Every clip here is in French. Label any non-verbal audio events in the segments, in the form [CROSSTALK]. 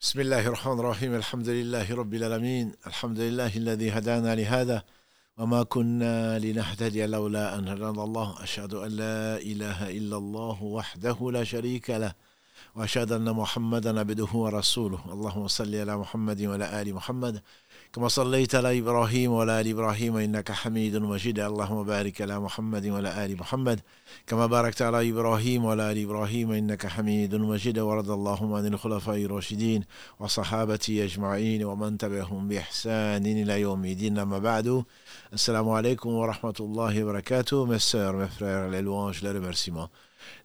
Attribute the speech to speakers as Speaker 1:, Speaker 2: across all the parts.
Speaker 1: بسم الله الرحمن الرحيم الحمد لله رب العالمين الحمد لله الذي هدانا لهذا وما كنا لنهتدي لولا أن هدانا الله أشهد أن لا إله إلا الله وحده لا شريك له وأشهد أن محمدا عبده ورسوله اللهم صل على محمد وعلى آل محمد كما صليت على إبراهيم وعلى آل إبراهيم إنك حميد مجيد. اللهم بارك على محمد وعلى آل محمد. كما باركت على إبراهيم وعلى آل إبراهيم إنك حميد مجيد. ورد اللهم عن الخلفاء الراشدين وصحابتي أجمعين ومن تبعهم بإحسان إلى يوم الدين. أما بعد السلام عليكم ورحمة الله وبركاته. Mes sœurs, mes frères,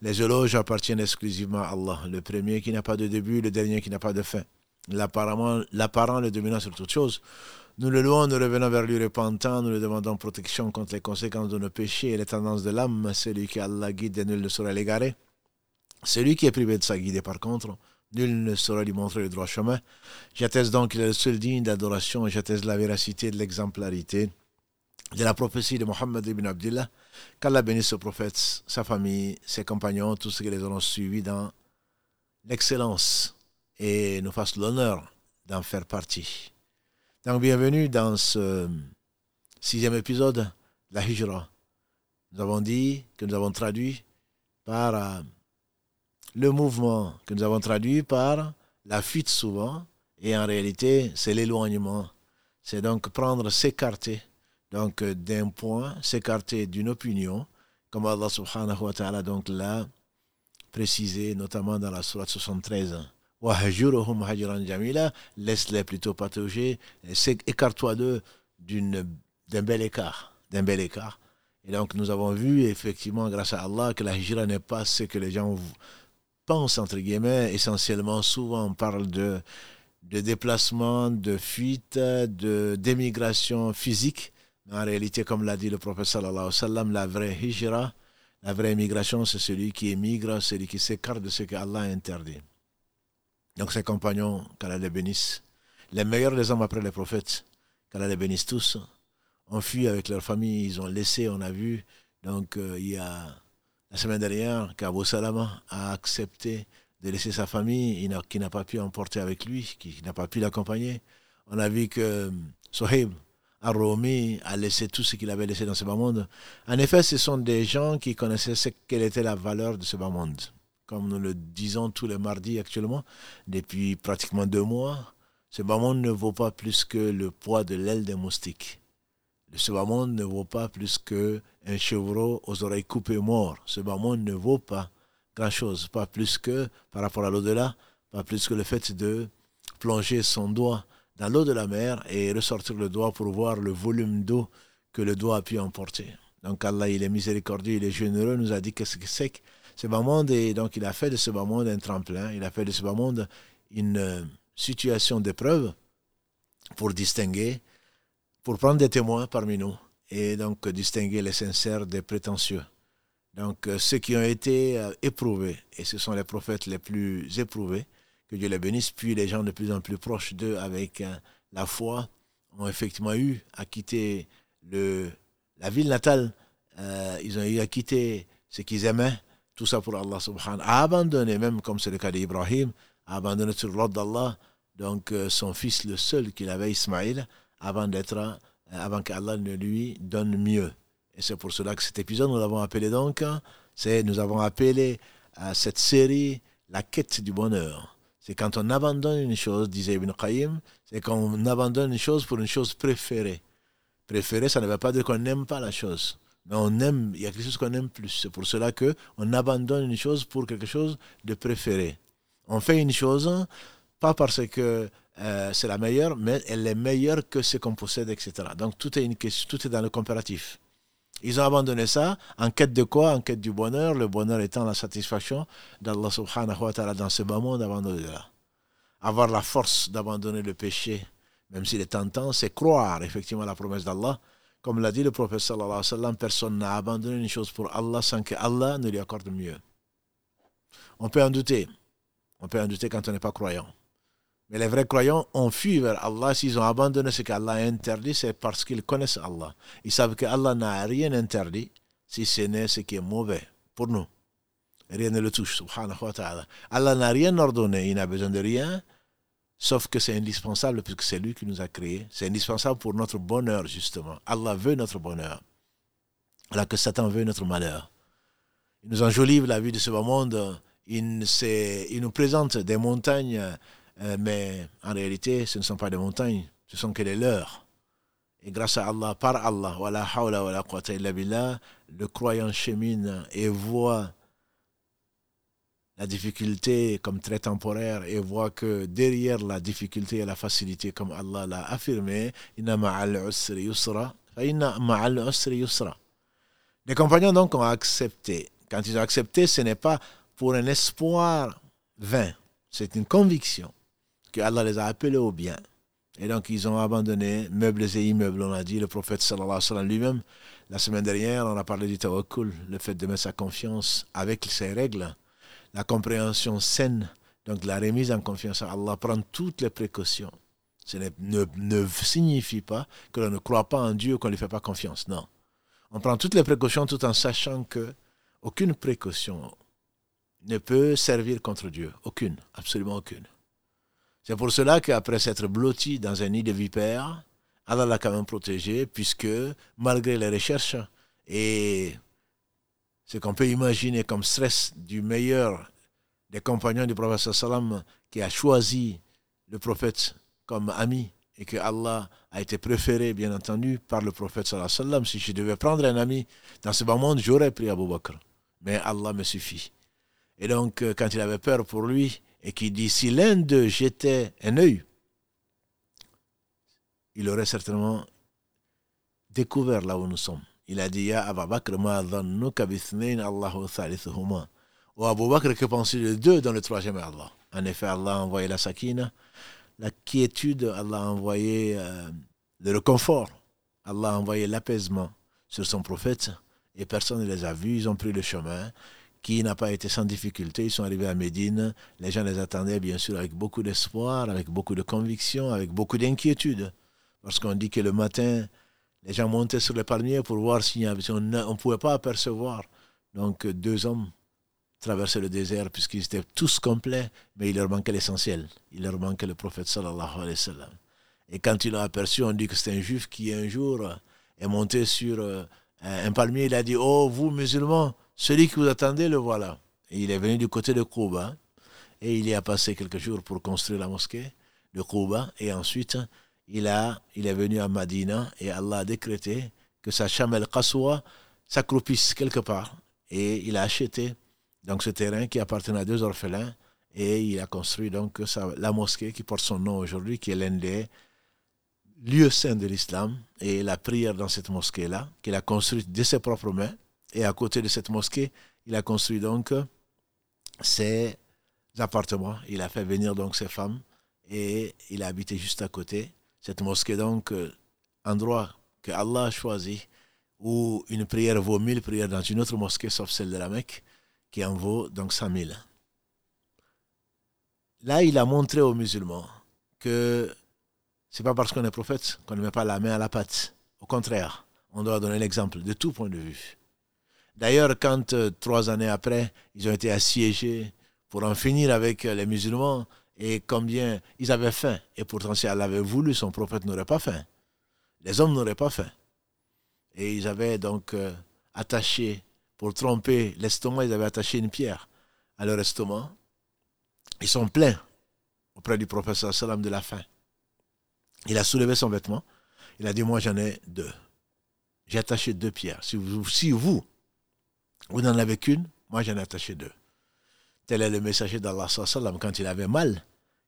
Speaker 1: Les éloges appartiennent exclusivement à Allah, le premier qui n'a pas de début, le dernier qui n'a pas de fin. L'apparent, le dominant sur toute chose. Nous le louons, nous revenons vers lui repentant, nous lui demandons protection contre les conséquences de nos péchés et les tendances de l'âme. Celui qui Allah guide et nul ne saurait l'égarer. Celui qui est privé de sa guide, par contre, nul ne saurait lui montrer le droit chemin. J'atteste donc qu'il est le seul digne d'adoration et j'atteste la véracité de l'exemplarité de la prophétie de Mohammed ibn Abdullah. Qu'Allah bénisse ce prophète, sa famille, ses compagnons, tous ceux qui les auront suivis dans l'excellence et nous fasse l'honneur d'en faire partie. Donc bienvenue dans ce sixième épisode de la Hijra. Nous avons dit que nous avons traduit par euh, le mouvement, que nous avons traduit par la fuite souvent, et en réalité c'est l'éloignement. C'est donc prendre, s'écarter donc d'un point, s'écarter d'une opinion, comme Allah subhanahu wa ta'ala donc l'a précisé notamment dans la sourate 73 laisse-les plutôt patauger, écarte-toi d'eux d'un bel écart, d'un bel écart. Et donc nous avons vu effectivement grâce à Allah que la hijra n'est pas ce que les gens pensent entre guillemets, essentiellement souvent on parle de, de déplacement, de fuite, de d'émigration physique. Mais en réalité, comme l'a dit le prophète sallallahu alayhi wa sallam, la vraie hijra, la vraie émigration, c'est celui qui émigre, celui qui s'écarte de ce que Allah interdit. Donc ses compagnons, qu'Allah les bénisse, les meilleurs des hommes après les prophètes, qu'Allah les bénisse tous, ont fui avec leur famille, ils ont laissé, on a vu. Donc euh, il y a la semaine dernière qu'Abu Salama a accepté de laisser sa famille, qui n'a pas pu emporter avec lui, qui n'a pas pu l'accompagner. On a vu que euh, Soheib, Aromi a laissé tout ce qu'il avait laissé dans ce bas monde. En effet, ce sont des gens qui connaissaient ce, quelle était la valeur de ce bas monde comme nous le disons tous les mardis actuellement, depuis pratiquement deux mois, ce monde ne vaut pas plus que le poids de l'aile des moustiques. Ce monde ne vaut pas plus que un chevreau aux oreilles coupées mort. Ce monde ne vaut pas grand-chose, pas plus que, par rapport à l'au-delà, pas plus que le fait de plonger son doigt dans l'eau de la mer et ressortir le doigt pour voir le volume d'eau que le doigt a pu emporter. Donc Allah, il est miséricordieux, il est généreux, nous a dit qu'est-ce que c'est que ce bas monde, et donc il a fait de ce bas monde un tremplin, il a fait de ce bas monde une euh, situation d'épreuve pour distinguer, pour prendre des témoins parmi nous, et donc distinguer les sincères des prétentieux. Donc euh, ceux qui ont été euh, éprouvés, et ce sont les prophètes les plus éprouvés, que Dieu les bénisse, puis les gens de plus en plus proches d'eux avec la foi, ont effectivement eu à quitter le, la ville natale, ils ont eu à quitter ce qu'ils aimaient, tout ça pour Allah subhanahu a abandonné, même comme c'est le cas d'Ibrahim, abandonné sur l'ordre d'Allah, donc euh, son fils le seul qu'il avait, Ismaïl, avant d'être, euh, avant qu'Allah ne lui donne mieux. Et c'est pour cela que cet épisode, nous l'avons appelé donc, hein, c'est, nous avons appelé à cette série la quête du bonheur. C'est quand on abandonne une chose, disait Ibn Qayyim, c'est quand on abandonne une chose pour une chose préférée. Préférée, ça ne veut pas dire qu'on n'aime pas la chose. Mais on aime, il y a quelque chose qu'on aime plus. C'est pour cela qu'on abandonne une chose pour quelque chose de préféré. On fait une chose, pas parce que euh, c'est la meilleure, mais elle est meilleure que ce qu'on possède, etc. Donc tout est, une question, tout est dans le comparatif. Ils ont abandonné ça en quête de quoi? En quête du bonheur, le bonheur étant la satisfaction d'Allah subhanahu wa ta'ala dans ce bas monde avant de là. Avoir la force d'abandonner le péché, même s'il est tentant, c'est croire effectivement à la promesse d'Allah comme l'a dit le prophète sallallahu alayhi wa sallam, personne n'a abandonné une chose pour Allah sans que Allah ne lui accorde mieux. On peut en douter. On peut en douter quand on n'est pas croyant. Mais les vrais croyants ont fui vers Allah. S'ils ont abandonné ce qu'Allah a interdit, c'est parce qu'ils connaissent Allah. Ils savent que Allah n'a rien interdit si ce n'est ce qui est mauvais pour nous. Rien ne le touche, subhanahu wa ta'ala. Allah n'a rien ordonné, il n'a besoin de rien. Sauf que c'est indispensable puisque c'est lui qui nous a créés. C'est indispensable pour notre bonheur, justement. Allah veut notre bonheur. Alors que Satan veut notre malheur. Il nous enjolive la vie de ce monde. Il, il nous présente des montagnes, euh, mais en réalité, ce ne sont pas des montagnes, ce sont que des leurs. Et grâce à Allah, par Allah, le croyant chemine et voit la difficulté comme très temporaire et voit que derrière la difficulté et la facilité, comme Allah l'a affirmé, les compagnons donc ont accepté. Quand ils ont accepté, ce n'est pas pour un espoir vain, c'est une conviction que Allah les a appelés au bien. Et donc ils ont abandonné meubles et immeubles, on a dit, le prophète sallallahu alayhi wa sallam lui-même. La semaine dernière, on a parlé du tawakkul, le fait de mettre sa confiance avec ses règles la compréhension saine, donc la remise en confiance à Allah, prendre toutes les précautions. Ce ne, signifie pas que l'on ne croit pas en Dieu, qu'on ne lui fait pas confiance. Non. On prend toutes les précautions tout en sachant que aucune précaution ne peut servir contre Dieu. Aucune, absolument aucune. C'est pour cela qu'après s'être blotti dans un nid de vipères, Allah l'a quand même protégé, puisque malgré les recherches et ce qu'on peut imaginer comme stress du meilleur des compagnons du prophète sallam qui a choisi le prophète comme ami et que Allah a été préféré, bien entendu, par le prophète sallam. Si je devais prendre un ami dans ce bas monde, j'aurais pris Abu Bakr. Mais Allah me suffit. Et donc, euh, quand il avait peur pour lui et qu'il dit si l'un d'eux jetait un œil, il aurait certainement découvert là où nous sommes. Il a dit Ya Abu Bakr, ma Allahu thalithuhuma. Ou Abu Bakr, que penses de deux dans le troisième Allah En effet, Allah a envoyé la sakina, la quiétude, Allah a envoyé euh, le réconfort, Allah a envoyé l'apaisement sur son prophète, et personne ne les a vus, ils ont pris le chemin qui n'a pas été sans difficulté. Ils sont arrivés à Médine, les gens les attendaient bien sûr avec beaucoup d'espoir, avec beaucoup de conviction, avec beaucoup d'inquiétude. Parce qu'on dit que le matin, les gens montaient sur les palmiers pour voir s'il y avait, on ne pouvait pas apercevoir. Donc deux hommes traverser le désert puisqu'ils étaient tous complets, mais il leur manquait l'essentiel. Il leur manquait le prophète sallallahu alayhi wa sallam. Et quand il l'a aperçu, on dit que c'est un juif qui un jour est monté sur euh, un palmier. Il a dit Oh, vous musulmans, celui qui vous attendait, le voilà. Et il est venu du côté de Kouba. Et il y a passé quelques jours pour construire la mosquée de Kouba. Et ensuite, il, a, il est venu à Madina et Allah a décrété que sa chamelle Qaswa s'accroupisse quelque part. Et il a acheté donc ce terrain qui appartenait à deux orphelins et il a construit donc la mosquée qui porte son nom aujourd'hui, qui est l'un des lieux saints de l'islam et la prière dans cette mosquée-là, qu'il a construite de ses propres mains. Et à côté de cette mosquée, il a construit donc ses appartements. Il a fait venir donc ses femmes et il a habité juste à côté. Cette mosquée donc, euh, endroit que Allah a choisi, où une prière vaut mille prières dans une autre mosquée sauf celle de la Mecque qui en vaut donc 100 000. Là, il a montré aux musulmans que c'est pas parce qu'on est prophète qu'on ne met pas la main à la pâte. Au contraire, on doit donner l'exemple de tout point de vue. D'ailleurs, quand euh, trois années après, ils ont été assiégés pour en finir avec euh, les musulmans, et combien ils avaient faim, et pourtant si Allah avait voulu, son prophète n'aurait pas faim. Les hommes n'auraient pas faim. Et ils avaient donc euh, attaché pour tromper l'estomac, ils avaient attaché une pierre à leur estomac. Ils sont pleins auprès du professeur Salam de la faim. Il a soulevé son vêtement. Il a dit, moi j'en ai deux. J'ai attaché deux pierres. Si vous, si vous, vous n'en avez qu'une, moi j'en ai attaché deux. Tel est le messager d'Allah quand il avait mal,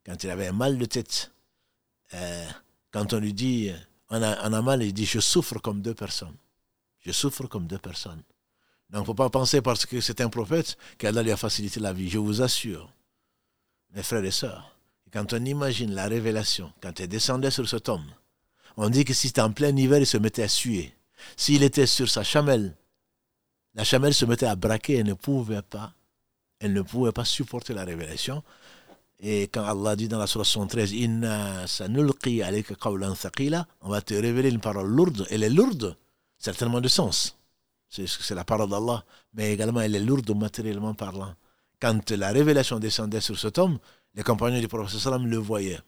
Speaker 1: quand il avait mal de tête. Euh, quand on lui dit, on a, on a mal, il dit, je souffre comme deux personnes. Je souffre comme deux personnes. Donc, il ne faut pas penser parce que c'est un prophète qu'Allah lui a facilité la vie. Je vous assure, mes frères et sœurs, quand on imagine la révélation, quand elle descendait sur cet homme, on dit que si c'était en plein hiver, il se mettait à suer. S'il était sur sa chamelle, la chamelle se mettait à braquer, elle ne pouvait pas, elle ne pouvait pas supporter la révélation. Et quand Allah dit dans la surah 73, Inna on va te révéler une parole lourde, elle est lourde, certainement de sens c'est la parole d'Allah, mais également elle est lourde matériellement parlant. Quand la révélation descendait sur cet homme, les compagnons du prophète sallam le voyaient.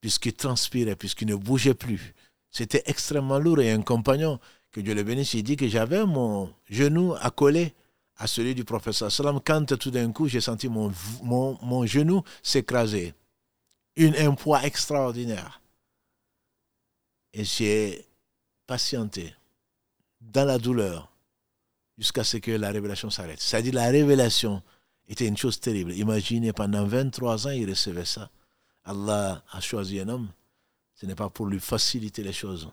Speaker 1: puisqu'il transpirait, puisqu'il ne bougeait plus. C'était extrêmement lourd. Et un compagnon, que Dieu le bénisse, il dit que j'avais mon genou accolé à celui du professeur Salam quand tout d'un coup j'ai senti mon, mon, mon genou s'écraser. un poids extraordinaire. Et j'ai patienté dans la douleur jusqu'à ce que la révélation s'arrête. C'est-à-dire la révélation était une chose terrible. Imaginez, pendant 23 ans, il recevait ça. Allah a choisi un homme. Ce n'est pas pour lui faciliter les choses.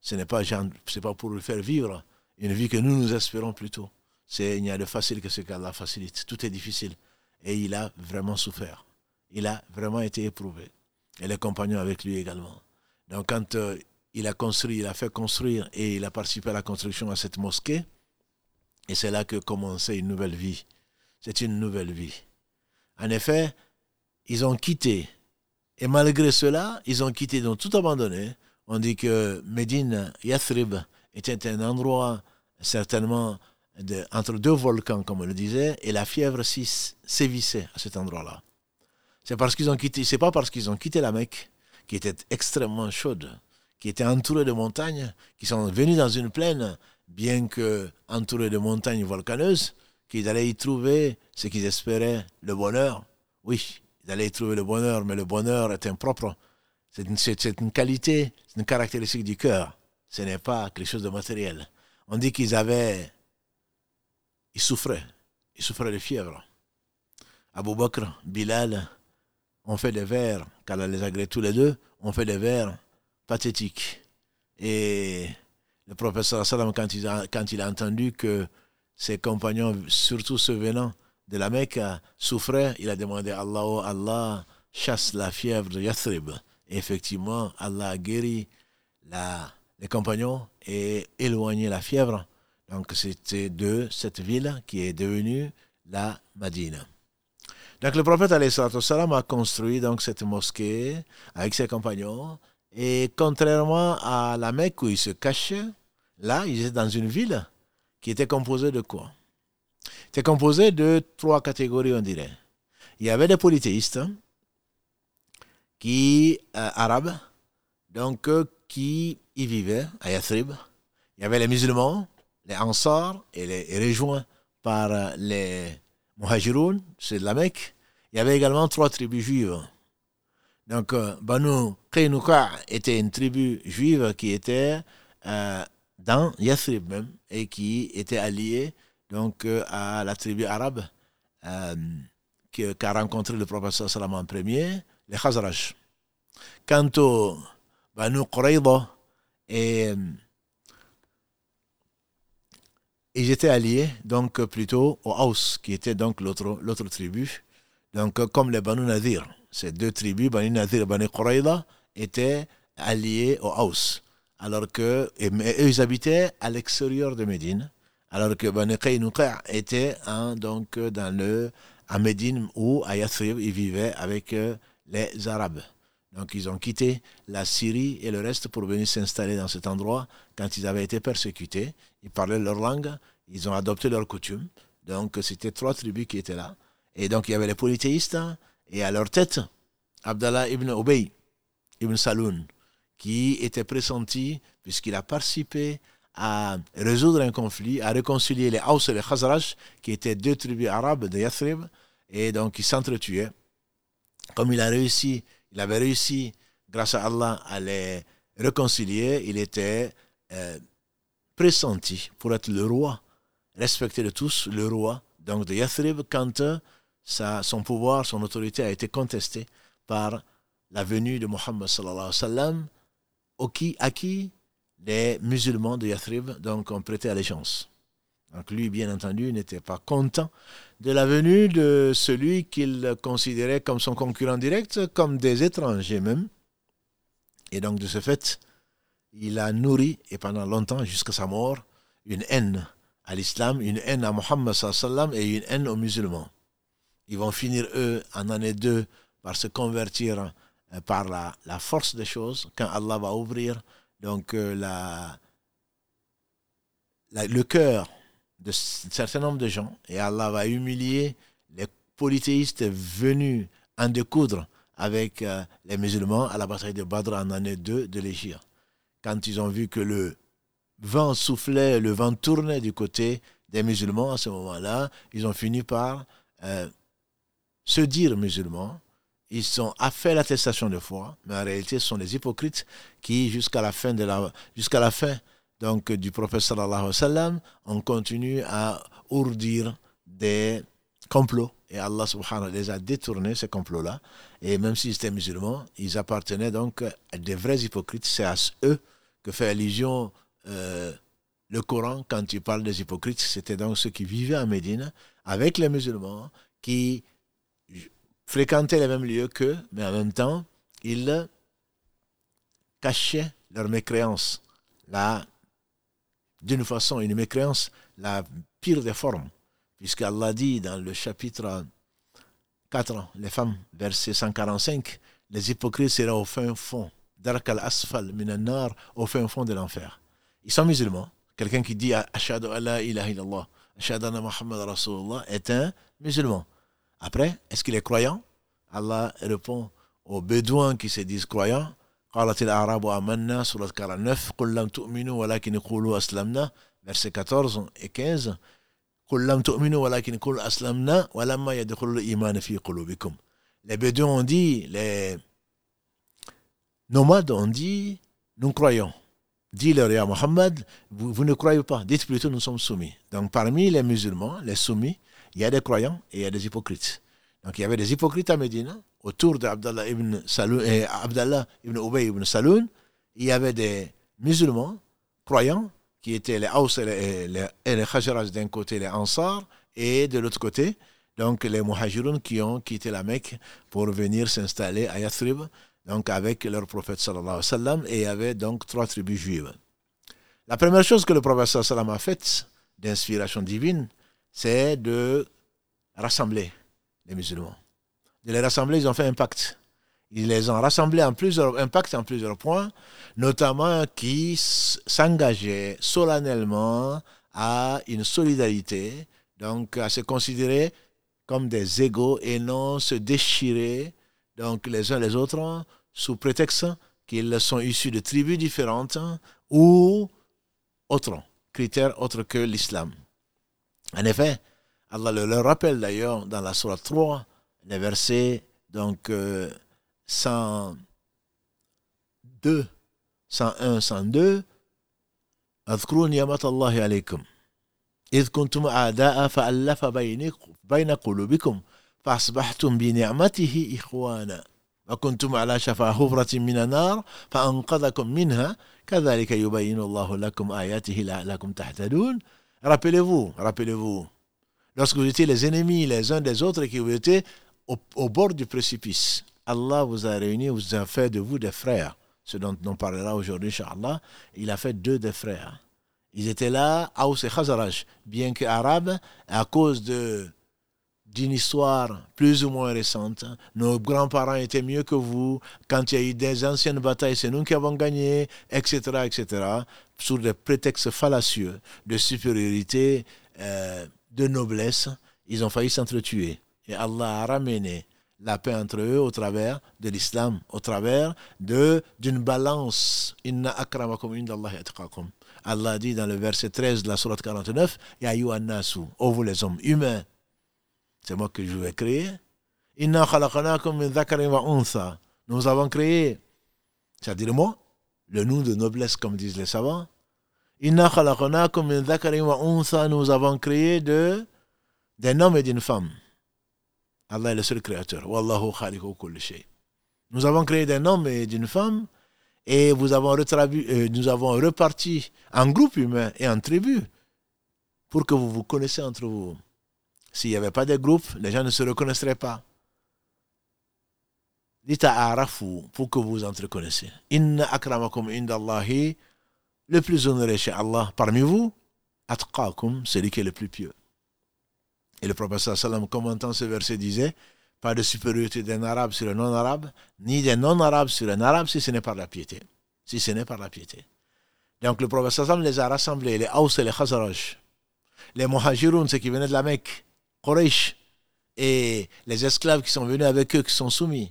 Speaker 1: Ce n'est pas, pas pour lui faire vivre une vie que nous nous espérons plutôt. C'est, il n'y a de facile que ce qu'Allah facilite. Tout est difficile. Et il a vraiment souffert. Il a vraiment été éprouvé. Et les compagnons avec lui également. Donc quand euh, il a construit, il a fait construire et il a participé à la construction de cette mosquée, et c'est là que commençait une nouvelle vie. C'est une nouvelle vie. En effet, ils ont quitté. Et malgré cela, ils ont quitté, donc tout abandonné. On dit que Médine, Yathrib, était un endroit certainement entre deux volcans, comme on le disait, et la fièvre sévissait à cet endroit-là. C'est parce qu'ils ont quitté, c'est pas parce qu'ils ont quitté la Mecque, qui était extrêmement chaude, qui était entourée de montagnes, qui sont venus dans une plaine, bien que entourée de montagnes volcaneuses, qu'ils allaient y trouver ce qu'ils espéraient, le bonheur. Oui, ils allaient y trouver le bonheur, mais le bonheur est impropre. C'est une, une, qualité, c'est une caractéristique du cœur. Ce n'est pas quelque chose de matériel. On dit qu'ils avaient il souffrait. Il souffrait de fièvre. Abou Bakr, Bilal, ont fait des vers, car les agrée tous les deux, ont fait des vers pathétiques. Et le professeur Salam, quand il, a, entendu que ses compagnons, surtout ceux venant de la Mecque, souffraient, il a demandé Allah, oh Allah, chasse la fièvre de Yathrib. Et effectivement, Allah a guéri les compagnons et éloigné la fièvre. Donc c'était de cette ville qui est devenue la Madina. Donc le prophète salam a construit donc cette mosquée avec ses compagnons et contrairement à la Mecque où il se cachait, là il était dans une ville qui était composée de quoi? C'était composée de trois catégories on dirait. Il y avait des polythéistes qui euh, arabes donc euh, qui y vivaient à Yathrib. Il y avait les musulmans les Ansar et les rejoints par euh, les Muhajiroun, c'est de la Mecque. Il y avait également trois tribus juives. Donc, euh, Banu Qaynuqa était une tribu juive qui était euh, dans Yathrib même et qui était alliée donc, à la tribu arabe qu'a rencontré le professeur Salam en premier, les Khazraj. Quant au Banu Qurayda et ils étaient alliés, donc plutôt au Haus, qui était donc l'autre, l'autre tribu. Donc, comme les Banu Nadir, ces deux tribus, Banu Nadir et Banu Quraïda, étaient alliés au Haus. Alors que, et, eux, ils habitaient à l'extérieur de Médine. Alors que Banu Qaynuqa était donc dans le, à Médine ou à Yathrib, ils vivaient avec euh, les Arabes. Donc ils ont quitté la Syrie et le reste pour venir s'installer dans cet endroit quand ils avaient été persécutés. Ils parlaient leur langue, ils ont adopté leurs coutumes. Donc c'était trois tribus qui étaient là. Et donc il y avait les polythéistes et à leur tête, Abdallah ibn Ubay ibn Saloun, qui était pressenti puisqu'il a participé à résoudre un conflit, à réconcilier les Haus et les Khazraj, qui étaient deux tribus arabes de Yathrib, et donc ils s'entretuaient. Comme il a réussi il avait réussi, grâce à Allah, à les réconcilier. Il était euh, pressenti pour être le roi, respecté de tous, le roi, donc de Yathrib, quand euh, son pouvoir, son autorité a été contestée par la venue de Mohammed sallallahu alayhi wa sallam, à qui? Les musulmans de Yathrib donc, ont prêté allégeance. Donc lui, bien entendu, n'était pas content de la venue de celui qu'il considérait comme son concurrent direct, comme des étrangers même. Et donc de ce fait, il a nourri, et pendant longtemps, jusqu'à sa mort, une haine à l'islam, une haine à Mohammed et une haine aux musulmans. Ils vont finir, eux, en année 2, par se convertir euh, par la, force des choses, quand Allah va ouvrir donc euh, le cœur de certain nombre de gens et Allah va humilier les polythéistes venus en découdre avec euh, les musulmans à la bataille de Badr en année 2 de l'Égypte. Quand ils ont vu que le vent soufflait, le vent tournait du côté des musulmans à ce moment-là, ils ont fini par euh, se dire musulmans. Ils ont fait l'attestation de foi, mais en réalité, ce sont les hypocrites qui, jusqu'à la fin de la, jusqu'à la fin donc du prophète sallallahu alayhi wa sallam, on continue à ourdir des complots. Et Allah subhanahu les a détournés, ces complots-là. Et même s'ils étaient musulmans, ils appartenaient donc à des vrais hypocrites. C'est à eux que fait allusion euh, le Coran quand il parle des hypocrites. C'était donc ceux qui vivaient en Médine avec les musulmans, qui fréquentaient les mêmes lieux qu'eux, mais en même temps, ils cachaient leur mécréance. D'une façon, une mécréance, la pire des formes. Puisqu'Allah dit dans le chapitre 4, les femmes, verset 145, les hypocrites seront au fin fond, dark al-asfal minanar, au fin fond de l'enfer. Ils sont musulmans. Quelqu'un qui dit Ashadu Allah ilaha illallah, Ashadu Muhammad Rasulullah est un musulman. Après, est-ce qu'il est croyant? Allah répond aux bédouins qui se disent croyants قالت الأعراب آمنا سورة 49 قل لم تؤمنوا ولكن قولوا أسلمنا verset 14 et 15 قل لم تؤمنوا ولكن قولوا أسلمنا ولما يدخل الإيمان في قلوبكم les bédouins ont dit les nomades ont dit nous croyons Dis-leur, à Mohammed, vous, vous, ne croyez pas, dites plutôt nous sommes soumis. Donc parmi les musulmans, les soumis, il y a des croyants et il y a des hypocrites. Donc il y avait des hypocrites à Médine, autour d'Abdallah ibn Saloun Abdallah ibn Ubay ibn Saloun, il y avait des musulmans croyants qui étaient les Haus et les, et d'un côté, les Ansar, et de l'autre côté, donc les Muhajirun qui ont quitté la Mecque pour venir s'installer à Yathrib, donc avec leur prophète sallallahu alayhi wa sallam, et il y avait donc trois tribus juives. La première chose que le prophète sallallahu alayhi wa sallam a faite, d'inspiration divine, c'est de rassembler les musulmans de les rassembler, ils ont fait un pacte. Ils les ont rassemblés en plusieurs, un en plusieurs points, notamment qui s'engageaient solennellement à une solidarité, donc à se considérer comme des égaux et non se déchirer donc les uns les autres sous prétexte qu'ils sont issus de tribus différentes ou autres critères autres que l'islam. En effet, Allah le rappelle d'ailleurs dans la Surah 3 les versets donc 102, 101, 102. اذكروا نعمة الله عليكم إذ كنتم أعداء فألف بين قلوبكم فأصبحتم بنعمته إخوانا وكنتم على شفا حفرة من النار فأنقذكم منها كذلك يبين الله لكم آياته لعلكم تهتدون Rappelez-vous, rappelez-vous, lorsque vous étiez les ennemis les uns des autres et que vous étiez au, bord du précipice. Allah vous a réuni, vous a fait de vous des frères. Ce dont on parlera aujourd'hui, Inch'Allah. Il a fait deux des frères. Ils étaient là, Aous et Khazaraj, bien que arabes, à cause d'une histoire plus ou moins récente. Nos grands-parents étaient mieux que vous. Quand il y a eu des anciennes batailles, c'est nous qui avons gagné, etc., etc., sous des prétextes fallacieux de supériorité, euh, de noblesse, ils ont failli s'entretuer. Et Allah a ramené la paix entre eux au travers de l'islam, au travers de d'une balance. Inna akramakum indallahi atqakum. Allah dit dans le verset 13 de la sourate 49, Ya nasu, ô vous les hommes humains, c'est moi que je vais créer. Inna khalaqanakum min dhakarin wa untha. Nous avons créé, c'est-à-dire moi, le nom de noblesse comme disent les savants. Inna khalaqanakum min dhakarin wa untha. Nous avons créé de d'un homme et d'une femme. Allah est le seul créateur. Nous avons créé d'un homme et d'une femme et vous avons euh, nous avons reparti en groupe humain et en tribu pour que vous vous connaissiez entre vous. S'il n'y avait pas de groupe, les gens ne se reconnaîtraient pas. Dites à Arafu pour que vous entreconnaissiez. Inna akramakum indallahi, le plus honoré chez Allah parmi vous, atqakum, celui qui est le plus pieux. Et le prophète sallam commentant ce verset disait pas de supériorité d'un arabe sur un non-arabe, ni d'un non-arabe sur un arabe si ce n'est par la piété. Si ce n'est par la piété. Donc le prophète sallam les a rassemblés, les Haus et les Khazaraj, les Muhajirun, ceux qui venaient de la Mecque, Quraysh, et les esclaves qui sont venus avec eux, qui sont soumis.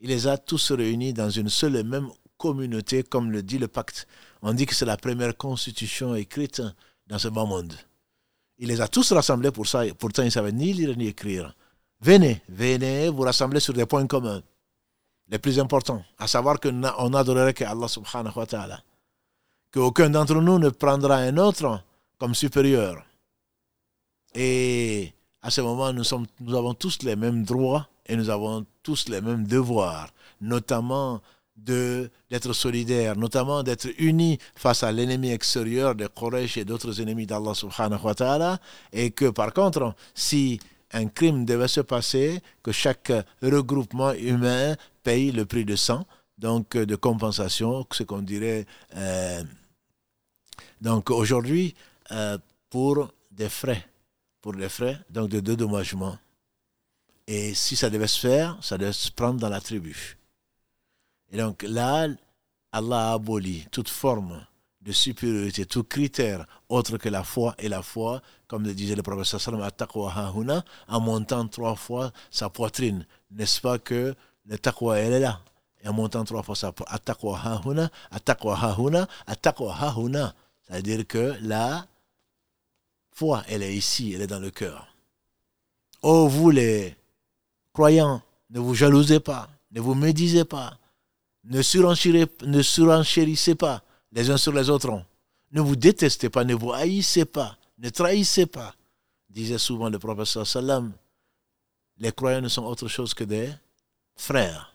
Speaker 1: il les a tous réunis dans une seule et même communauté, comme le dit le pacte. On dit que c'est la première constitution écrite dans ce bas monde. Il les a tous rassemblés pour ça, pourtant ils ne savaient ni lire ni écrire. Venez, venez vous rassembler sur des points communs, les plus importants, à savoir qu'on n'adorerait qu'Allah subhanahu wa ta'ala. Qu'aucun d'entre nous ne prendra un autre comme supérieur. Et à ce moment, nous avons tous les mêmes droits et nous avons tous les mêmes devoirs, notamment d'être solidaires, notamment d'être unis face à l'ennemi extérieur de Quraysh et d'autres ennemis d'Allah subhanahu wa ta'ala, et que par contre, si un crime devait se passer, que chaque regroupement humain paye le prix de sang, donc de compensation, ce qu'on dirait. Euh, donc aujourd'hui, euh, pour des frais, pour des frais, donc de dédommagement. Et si ça devait se faire, ça devait se prendre dans la tribu. Et donc là, Allah a toute forme de supériorité, tout critère autre que la foi et la foi, comme le disait le professeur en montant trois fois sa poitrine. N'est-ce pas que le taqwa, elle est là? Et en montant trois fois sa poitrine, c'est-à-dire que la foi, elle est ici, elle est dans le cœur. Oh, vous les croyants, ne vous jalousez pas, ne vous médisez pas, ne surenchérissez pas les uns sur les autres. Ne vous détestez pas, ne vous haïssez pas, ne trahissez pas. Disait souvent le professeur Salam, les croyants ne sont autre chose que des frères.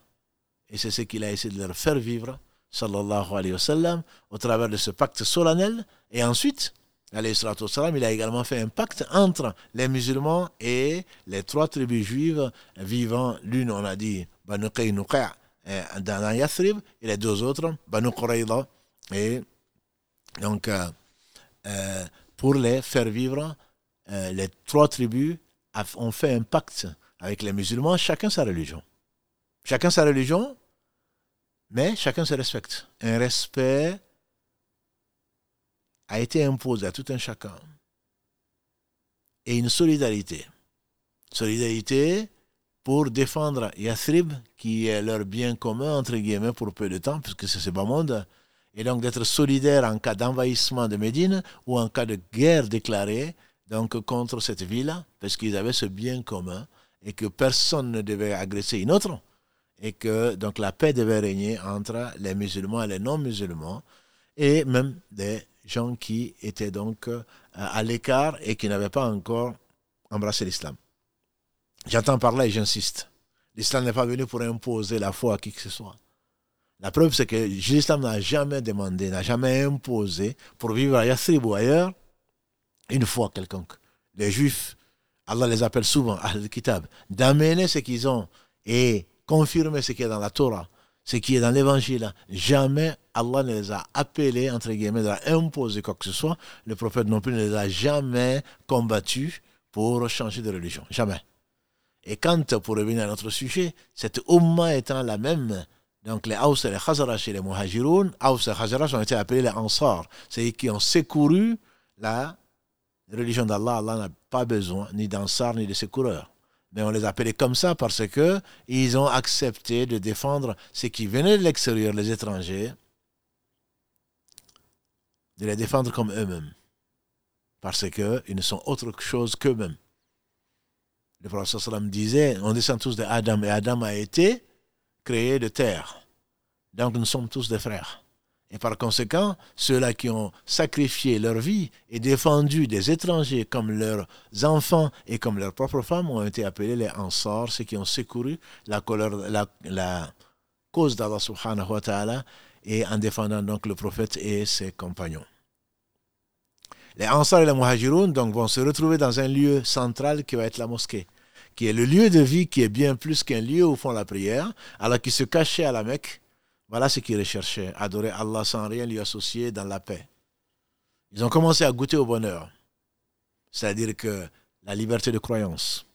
Speaker 1: Et c'est ce qu'il a essayé de leur faire vivre, sallallahu alayhi wa sallam, au travers de ce pacte solennel. Et ensuite, sallam, il a également fait un pacte entre les musulmans et les trois tribus juives vivant, l'une on a dit, Banu dans Yathrib, et les deux autres, Banu Qurayza. Et donc, euh, euh, pour les faire vivre, les trois tribus ont fait un pacte avec les musulmans, chacun sa religion. Chacun sa religion, mais chacun se respecte. Un respect a été imposé à tout un chacun. Et une solidarité. Solidarité pour défendre Yathrib, qui est leur bien commun, entre guillemets, pour peu de temps, puisque c'est ce bas monde, et donc d'être solidaire en cas d'envahissement de Médine ou en cas de guerre déclarée donc contre cette ville, parce qu'ils avaient ce bien commun et que personne ne devait agresser une autre, et que donc la paix devait régner entre les musulmans et les non-musulmans, et même des gens qui étaient donc euh, à l'écart et qui n'avaient pas encore embrassé l'islam. J'entends parler et j'insiste. L'islam n'est pas venu pour imposer la foi à qui que ce soit. La preuve, c'est que l'islam n'a jamais demandé, n'a jamais imposé pour vivre à Yathrib ou ailleurs une foi quelconque. Les juifs, Allah les appelle souvent Ahl-Kitab, d'amener ce qu'ils ont et confirmer ce qui est dans la Torah, ce qui est dans l'évangile. Jamais Allah ne les a appelés, entre guillemets, à quoi que ce soit. Le prophète non plus ne les a jamais combattus pour changer de religion. Jamais. Et quand, pour revenir à notre sujet, cette Ummah étant la même, donc les Haus et les Khazaraj et les Muhajiroun, Haus et Khazaraj ont été appelés les Ansar, c'est-à-dire qui ont secouru la religion d'Allah. Allah n'a pas besoin ni d'Ansar ni de secoureurs. Mais on les appelait comme ça parce que ils ont accepté de défendre ceux qui venaient de l'extérieur, les étrangers, de les défendre comme eux-mêmes. Parce qu'ils ne sont autre chose qu'eux-mêmes. Le prophète sallam disait, on descend tous de Adam et Adam a été créé de terre. Donc nous sommes tous des frères. Et par conséquent, ceux-là qui ont sacrifié leur vie et défendu des étrangers comme leurs enfants et comme leurs propres femmes ont été appelés les Ansar, ceux qui ont secouru la, la cause d'Allah subhanahu wa ta'ala et en défendant donc le prophète et ses compagnons. Les Ansar et les Muhajiroun donc, vont se retrouver dans un lieu central qui va être la mosquée, qui est le lieu de vie qui est bien plus qu'un lieu où font la prière, alors qu'ils se cachaient à la Mecque. Voilà ce qu'ils recherchaient, adorer Allah sans rien lui associer dans la paix. Ils ont commencé à goûter au bonheur, c'est-à-dire que la liberté de croyance.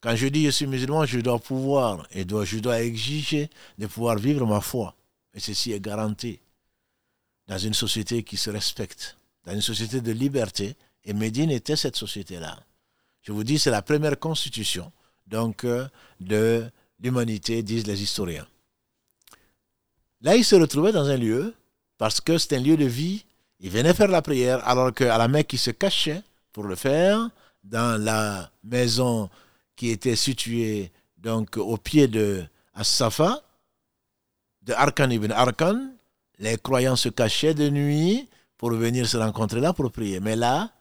Speaker 1: Quand je dis je suis musulman, je dois pouvoir et je dois exiger de pouvoir vivre ma foi. Et ceci est garanti dans une société qui se respecte dans une société de liberté. Et Médine était cette société-là. Je vous dis, c'est la première constitution donc, euh, de l'humanité, disent les historiens. Là, il se retrouvait dans un lieu, parce que c'est un lieu de vie. Il venait faire la prière, alors qu'à la Mecque, il se cachait pour le faire dans la maison qui était située donc au pied de As-Safa, de Arkan ibn Arkan. Les croyants se cachaient de nuit pour venir se rencontrer là pour prier. Mais là,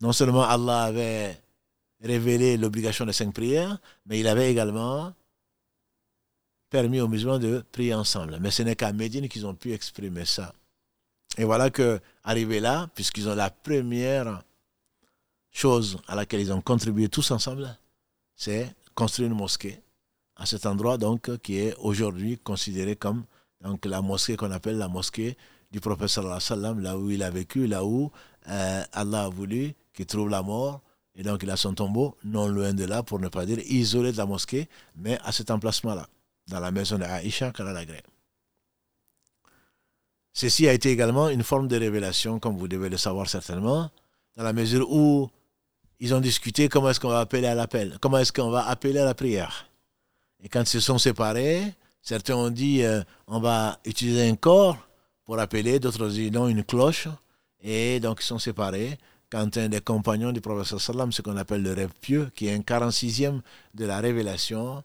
Speaker 1: non seulement Allah avait révélé l'obligation des cinq prières, mais il avait également permis aux musulmans de prier ensemble. Mais ce n'est qu'à Médine qu'ils ont pu exprimer ça. Et voilà que, arrivé là, puisqu'ils ont la première chose à laquelle ils ont contribué tous ensemble, c'est construire une mosquée à cet endroit donc qui est aujourd'hui considéré comme donc la mosquée qu'on appelle la mosquée du prophète sallam, là où il a vécu, là où euh, Allah a voulu qu'il trouve la mort. Et donc il a son tombeau non loin de là, pour ne pas dire isolé de la mosquée, mais à cet emplacement-là, dans la maison d'Aïcha Kalalagré. Ceci a été également une forme de révélation, comme vous devez le savoir certainement, dans la mesure où ils ont discuté comment est-ce qu'on va appeler à l'appel, comment est-ce qu'on va appeler à la prière. Et quand ils se sont séparés, certains ont dit euh, on va utiliser un corps pour appeler, d'autres dit non, une cloche. Et donc ils sont séparés. Quand un des compagnons du professeur Sallam, ce qu'on appelle le rêve pieux, qui est un 46e de la révélation,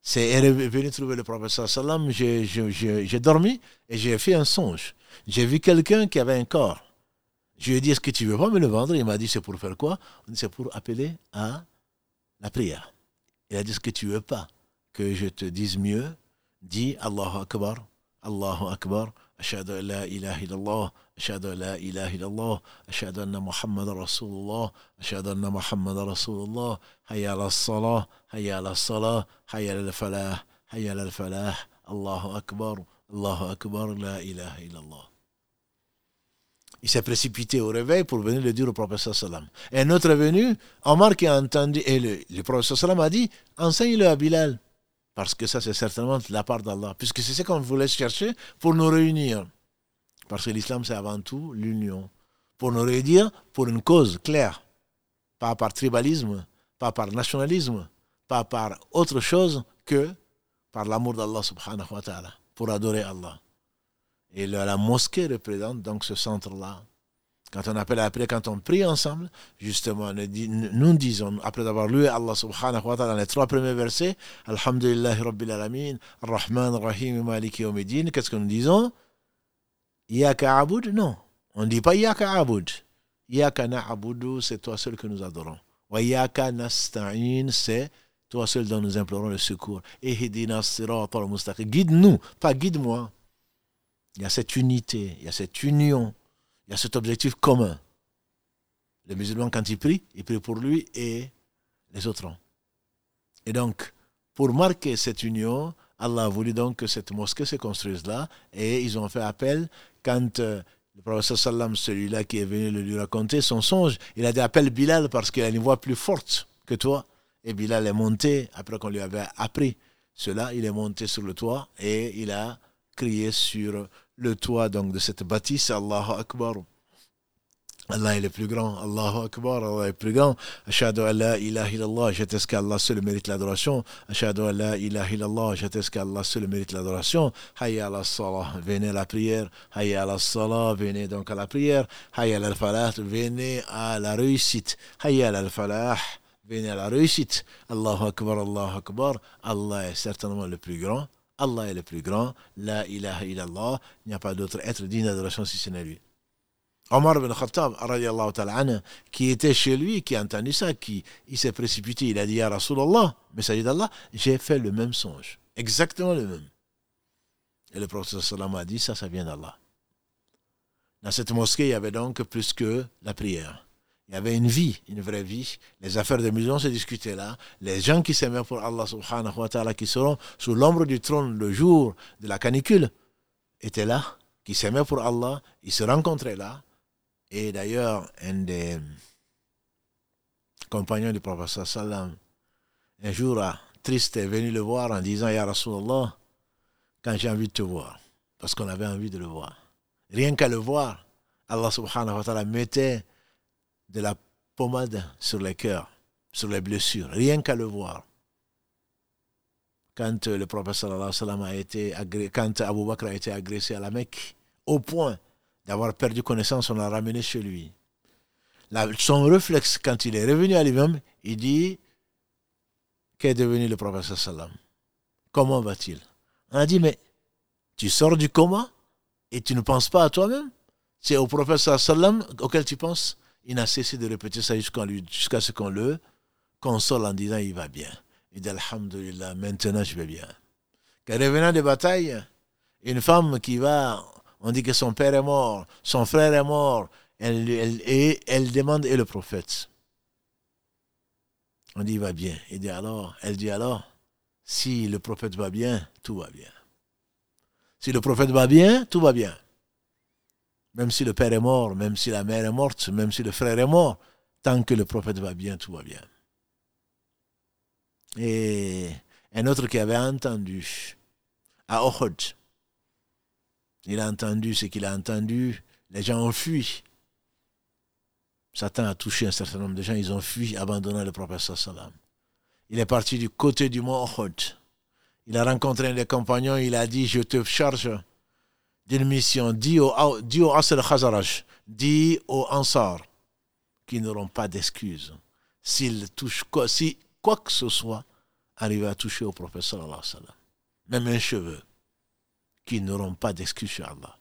Speaker 1: c'est venu trouver le professeur Sallam. J'ai dormi et j'ai fait un songe. J'ai vu quelqu'un qui avait un corps. Je lui ai dit, est-ce que tu veux pas me le vendre? Il m'a dit, c'est pour faire quoi? C'est pour appeler à la prière. Il a dit, est-ce que tu veux pas que je te dise mieux? Dis Allahu Akbar, Allahu Akbar, Ashadu an la ilaha illallah, Ashadu an la ilaha illallah, Ashadu anna Muhammad Rasulullah, Ashadu anna Muhammad Rasulullah, Hayya ala salah, Hayya ala salah, Hayya ala falah, Hayya ala falah, Allahu Akbar, Allahu Akbar, la ilaha illallah il s'est précipité au réveil pour venir le dire au professeur Salam. Et un autre est venu, Omar qui a entendu, et le, professeur Salam a dit, enseigne-le à Bilal. Parce que ça, c'est certainement la part d'Allah. Puisque c'est ce qu'on voulait chercher pour nous réunir. Parce que l'islam, c'est avant tout l'union. Pour nous réunir pour une cause claire. Pas par tribalisme, pas par nationalisme, pas par autre chose que par l'amour d'Allah subhanahu wa ta'ala. Pour adorer Allah. Et la, mosquée représente donc ce centre-là. Quand on appelle après, quand on prie ensemble, justement, nous disons, après avoir lu Allah subhanahu wa ta'ala dans les trois premiers versets, Alhamdulillah Rabbil Alamin, Ar-Rahman, Ar-Rahim, Maliki Yawmiddin, qu'est-ce que nous disons? Yaka Aboud Non. On ne dit pas Yaka Aboud. Yaka Na'abudu, c'est toi seul que nous adorons. Wa Yaka Nasta'in, c'est toi seul dont nous implorons le secours. Ehidina. Guide-nous, pas guide-moi. Il y a cette unité, il y a cette union, il y a cet objectif commun. Le musulman, quand il prie, il prie pour lui et les autres. Et donc, pour marquer cette union, Allah a voulu donc que cette mosquée se construise là. Et ils ont fait appel quand euh, le prophète sallam, celui-là qui est venu lui raconter son songe, il a dit appelle Bilal parce qu'il a une voix plus forte que toi. Et Bilal est monté, après qu'on lui avait appris cela, il est monté sur le toit et il a crié sur le toit donc de cette bâtisse, Allahu Akbar. Allah est le plus grand, Allahu Akbar, Allah est le plus grand. Ashadu an la ilaha illallah, j'atteste qu'Allah seul mérite l'adoration. Ashadu an la ilaha illallah, j'atteste qu'Allah seul mérite l'adoration. Hayya ala salah, venez à la prière. Hayya ala salah, venez donc à la prière. Hayya ala falah, venez à la réussite. Hayya ala falah, venez à la réussite. Allahu Akbar, Allahu Akbar, Allah est certainement le plus grand. Allah est le plus grand, la ilaha illallah, il n'y a pas d'autre être digne d'adoration si ce n'est lui. Omar ibn Khattab, qui était chez lui, qui a entendu ça, qui il s'est précipité, il a dit à Rasulallah, messager d'Allah, j'ai fait le même songe, exactement le même. Et le prophète a dit, ça, ça vient d'Allah. Dans cette mosquée, il y avait donc plus que la prière. Il y avait une vie, une vraie vie. Les affaires de musulmans se discutaient là. Les gens qui s'aimaient pour Allah subhanahu wa ta'ala, qui seront sous l'ombre du trône le jour de la canicule, étaient là, qui s'aimaient pour Allah, ils se rencontraient là. Et d'ailleurs, un des compagnons du prophète sallam, un jour, triste, est venu le voir en disant, Ya Rasulallah, quand j'ai envie de te voir, parce qu'on avait envie de le voir. Rien qu'à le voir, Allah subhanahu wa ta'ala mettait de la pommade sur les cœurs, sur les blessures, rien qu'à le voir. quand le prophète a été quand Abu Bakr a été agressé à la Mecque, au point d'avoir perdu connaissance, on l'a ramené chez lui. son réflexe, quand il est revenu à lui-même, il dit Qu'est devenu le prophète sallallahu Comment va-t-il? On a dit Mais tu sors du coma et tu ne penses pas à toi-même? C'est au prophète sallallahu auquel tu penses? Il n'a cessé de répéter ça jusqu'à ce qu'on le console en disant Il va bien. Il dit Alhamdulillah, maintenant je vais bien. Quand revenant des batailles, une femme qui va, on dit que son père est mort, son frère est mort, elle, et elle demande et le prophète? On dit il va bien. Il dit alors, elle dit alors, si le prophète va bien, tout va bien. Si le prophète va bien, tout va bien. Même si le père est mort, même si la mère est morte, même si le frère est mort, tant que le prophète va bien, tout va bien. Et un autre qui avait entendu à Ohod, il a entendu ce qu'il a entendu, les gens ont fui. Satan a touché un certain nombre de gens, ils ont fui, abandonnant le prophète sallam. Il est parti du côté du mont Ohod. Il a rencontré un des compagnons, il a dit, je te charge d'une mission, dis au, dis au Asr Khazaraj, dis aux Ansar, qui n'auront pas d'excuses. S'ils touchent, si quoi que ce soit arrive à toucher au sallallahu sallam, même un cheveu, qui n'auront pas d'excuses sur Allah.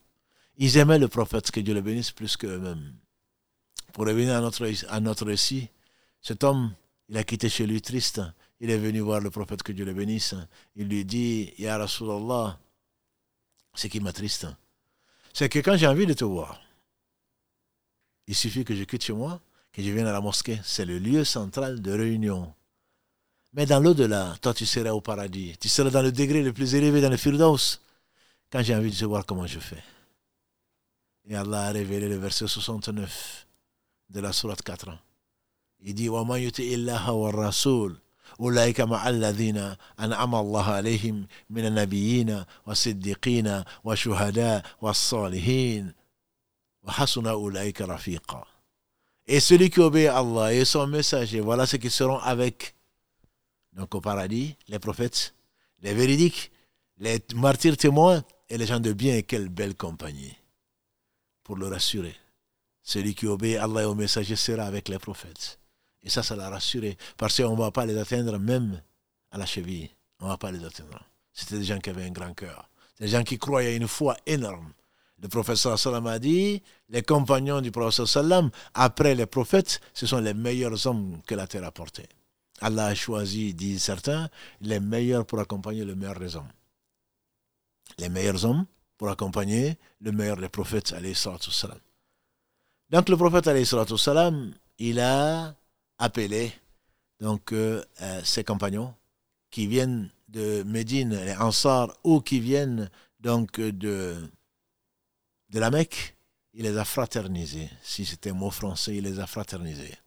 Speaker 1: Ils aimaient le prophète, que Dieu le bénisse, plus qu'eux-mêmes. Pour revenir à notre, à notre récit, cet homme, il a quitté chez lui triste. Il est venu voir le prophète, que Dieu le bénisse. Il lui dit, Ya Rasulallah, ce qui m'attriste, c'est que quand j'ai envie de te voir, il suffit que je quitte chez moi, que je vienne à la mosquée. C'est le lieu central de réunion. Mais dans l'au-delà, toi tu seras au paradis. Tu seras dans le degré le plus élevé dans le firdaus. Quand j'ai envie de te voir comment je fais. Et Allah a révélé le verset 69 de la sourate 4. Il dit wa yuti illaha wa rasul أولئك مع الذين أنعم الله عليهم من النبيين والصديقين والشهداء والصالحين وحسن أولئك رفيقا Et celui qui obéit à Allah et son messager, voilà ceux qui seront avec. Donc au paradis, les prophètes, les véridiques, les martyrs témoins et les gens de bien et quelle belle compagnie. Pour le rassurer. Celui qui obéit à Allah et au messager sera avec les prophètes. Et ça, ça l'a rassuré. Parce qu'on ne va pas les atteindre même à la cheville. On ne va pas les atteindre. C'était des gens qui avaient un grand cœur. Des gens qui croyaient une foi énorme. Le professeur sallam a dit, les compagnons du professeur sallam, après les prophètes, ce sont les meilleurs hommes que la terre a portés. Allah a choisi, disent certains, les meilleurs pour accompagner le meilleur des hommes. Les meilleurs hommes pour accompagner le meilleur des prophètes, alayhi. Donc le prophète, salam, il a appelé donc, euh, euh, ses compagnons qui viennent de Médine, les Ansar, ou qui viennent donc de, de la Mecque, il les a fraternisés. Si c'était un mot français, il les a fraternisés.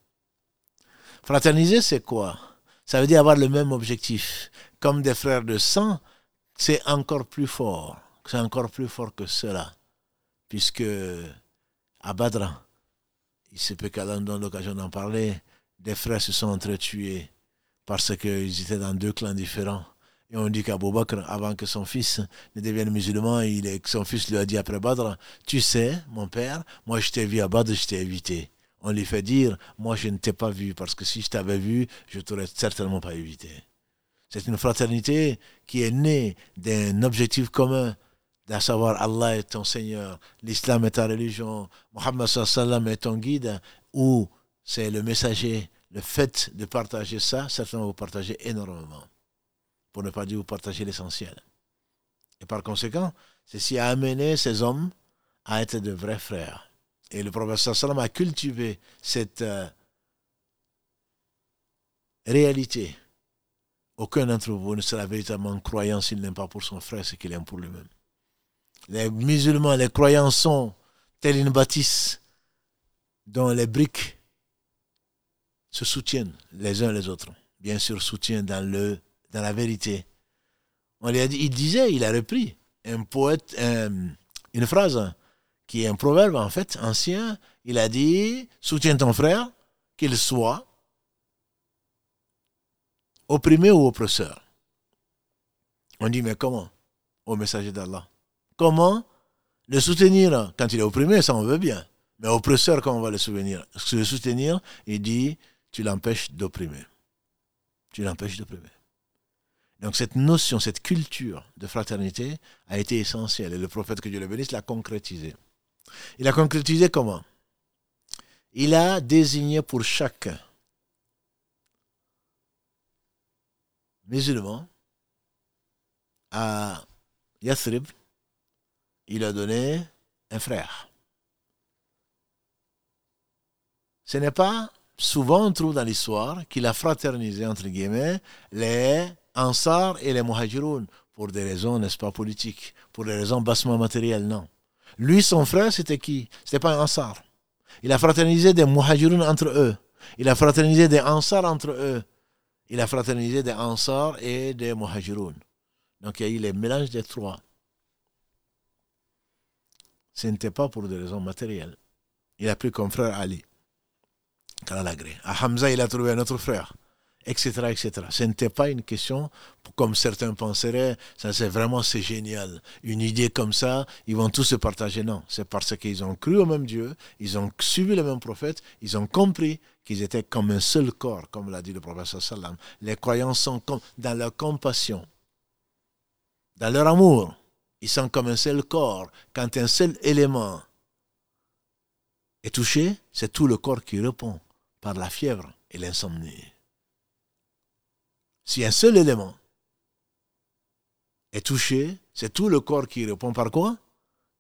Speaker 1: Fraterniser, c'est quoi? Ça veut dire avoir le même objectif. Comme des frères de sang, c'est encore plus fort. C'est encore plus fort que cela. Puisque à Badra, il se peut qu'Allah nous donne l'occasion d'en parler, des frères se sont entretués parce qu'ils étaient dans deux clans différents. Et on dit qu'Abou Bakr, avant que son fils ne devienne musulman, il son fils lui a dit après Badr, tu sais, mon père, moi je t'ai vu à Badr, je t'ai évité. On lui fait dire, moi je ne t'ai pas vu, parce que si je t'avais vu, je t'aurais certainement pas évité. C'est une fraternité qui est née d'un objectif commun, à savoir Allah est ton Seigneur, l'islam est ta religion, Mohammed est ton guide, ou c'est le messager. Le fait de partager ça, certainement vous partagez énormément. Pour ne pas dire vous partagez l'essentiel. Et par conséquent, ceci a amené ces hommes à être de vrais frères. Et le professeur sallam a cultivé cette euh, réalité. Aucun d'entre vous ne sera véritablement croyant s'il n'aime pas pour son frère ce qu'il aime pour lui-même. Les musulmans, les croyants sont tels une bâtisse dont les briques se soutiennent les uns les autres. Bien sûr, soutien dans, la vérité. On lui a dit, il disait, il a repris un poète, une phrase qui est un proverbe en fait ancien. Il a dit, soutiens ton frère, qu'il soit opprimé ou oppresseur. On dit, mais comment Au messager d'Allah? Comment le soutenir quand il est opprimé, ça on veut bien. Mais oppresseur, comment on va le soutenir Le soutenir, il dit, tu l'empêches d'opprimer. Tu l'empêches d'opprimer. Donc cette notion, cette culture de fraternité a été essentielle. Et le prophète que Dieu le bénisse l'a concrétisé. Il a concrétisé comment? Il a désigné pour chaque musulman à Yathrib, il a donné un frère. Ce n'est pas souvent on trouve dans l'histoire qu'il a fraternisé entre guillemets les Ansar et les Muhajiroun pour des raisons, n'est-ce pas, politiques, pour des raisons bassement matérielles, non. Lui, son frère, c'était qui? C'était pas un Ansar. Il a fraternisé des Muhajiroun entre eux. Il a fraternisé des Ansar entre eux. Il a fraternisé des Ansar et des Muhajiroun. Donc il y a eu les mélanges des trois. Ce n'était pas pour des raisons matérielles. Il a pris comme frère Ali. À Hamza, il a trouvé un autre frère etc., etc. Ce n'était pas une question, comme certains penseraient, ça c'est vraiment, c'est génial. Une idée comme ça, ils vont tous se partager. Non, c'est parce qu'ils ont cru au même Dieu, ils ont suivi le même prophète, ils ont compris qu'ils étaient comme un seul corps, comme l'a dit le prophète sallam. Les croyants sont comme, dans leur compassion, dans leur amour. Ils sont comme un seul corps. Quand un seul élément est touché, c'est tout le corps qui répond par la fièvre et l'insomnie. Si un seul élément est touché, c'est tout le corps qui répond par quoi?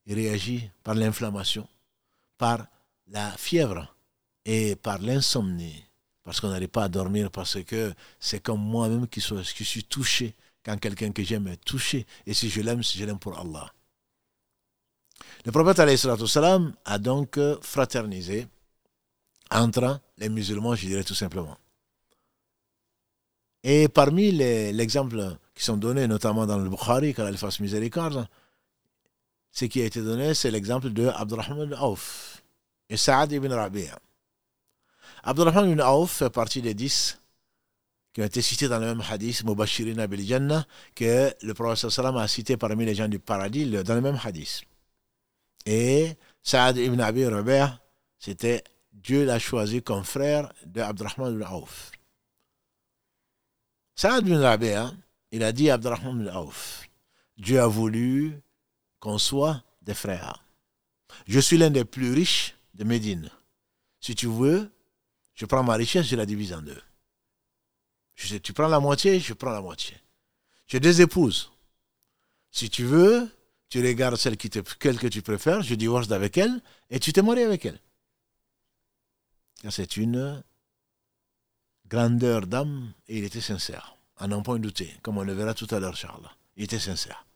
Speaker 1: Il réagit par l'inflammation, par la fièvre et par l'insomnie. Parce qu'on n'arrive pas à dormir, parce que c'est comme moi-même qui, suis touché quand quelqu'un que j'aime est touché. Et si je l'aime, si je l'aime pour Allah. Le prophète a donc fraternisé entre les musulmans, je dirais tout simplement. Et parmi les exemples qui sont donnés, notamment dans le Bukhari, il fasse miséricorde, ce qui a été donné, c'est l'exemple de Abdurrahman Auf et Saad ibn Rabi'a. Abdurrahman ibn Auf fait partie des dix qui ont été cités dans le même hadith, Mubashirin bil Jannah, que le prophète sallam a cité parmi les gens du paradis dans le même hadith. Et Saad ibn Abi Rabi'a, c'était Dieu l'a choisi comme frère de Abdurrahman ibn Auf. Saad bin Rabia, il a dit à Abdurrahman bin Auf, Dieu a voulu qu'on soit des frères. Je suis l'un des plus riches de Médine. Si tu veux, je prends ma richesse, je la divise en deux. Tu prends la moitié, je prends la moitié. J'ai deux épouses. Si tu veux, tu regardes celle, qui te, que tu préfères, je divorce avec elle et tu t'es marié avec elle. C'est une grandeur d'âme et il était sincère, à n'en point douter, comme on le verra tout à l'heure, Charles. Il était sincère.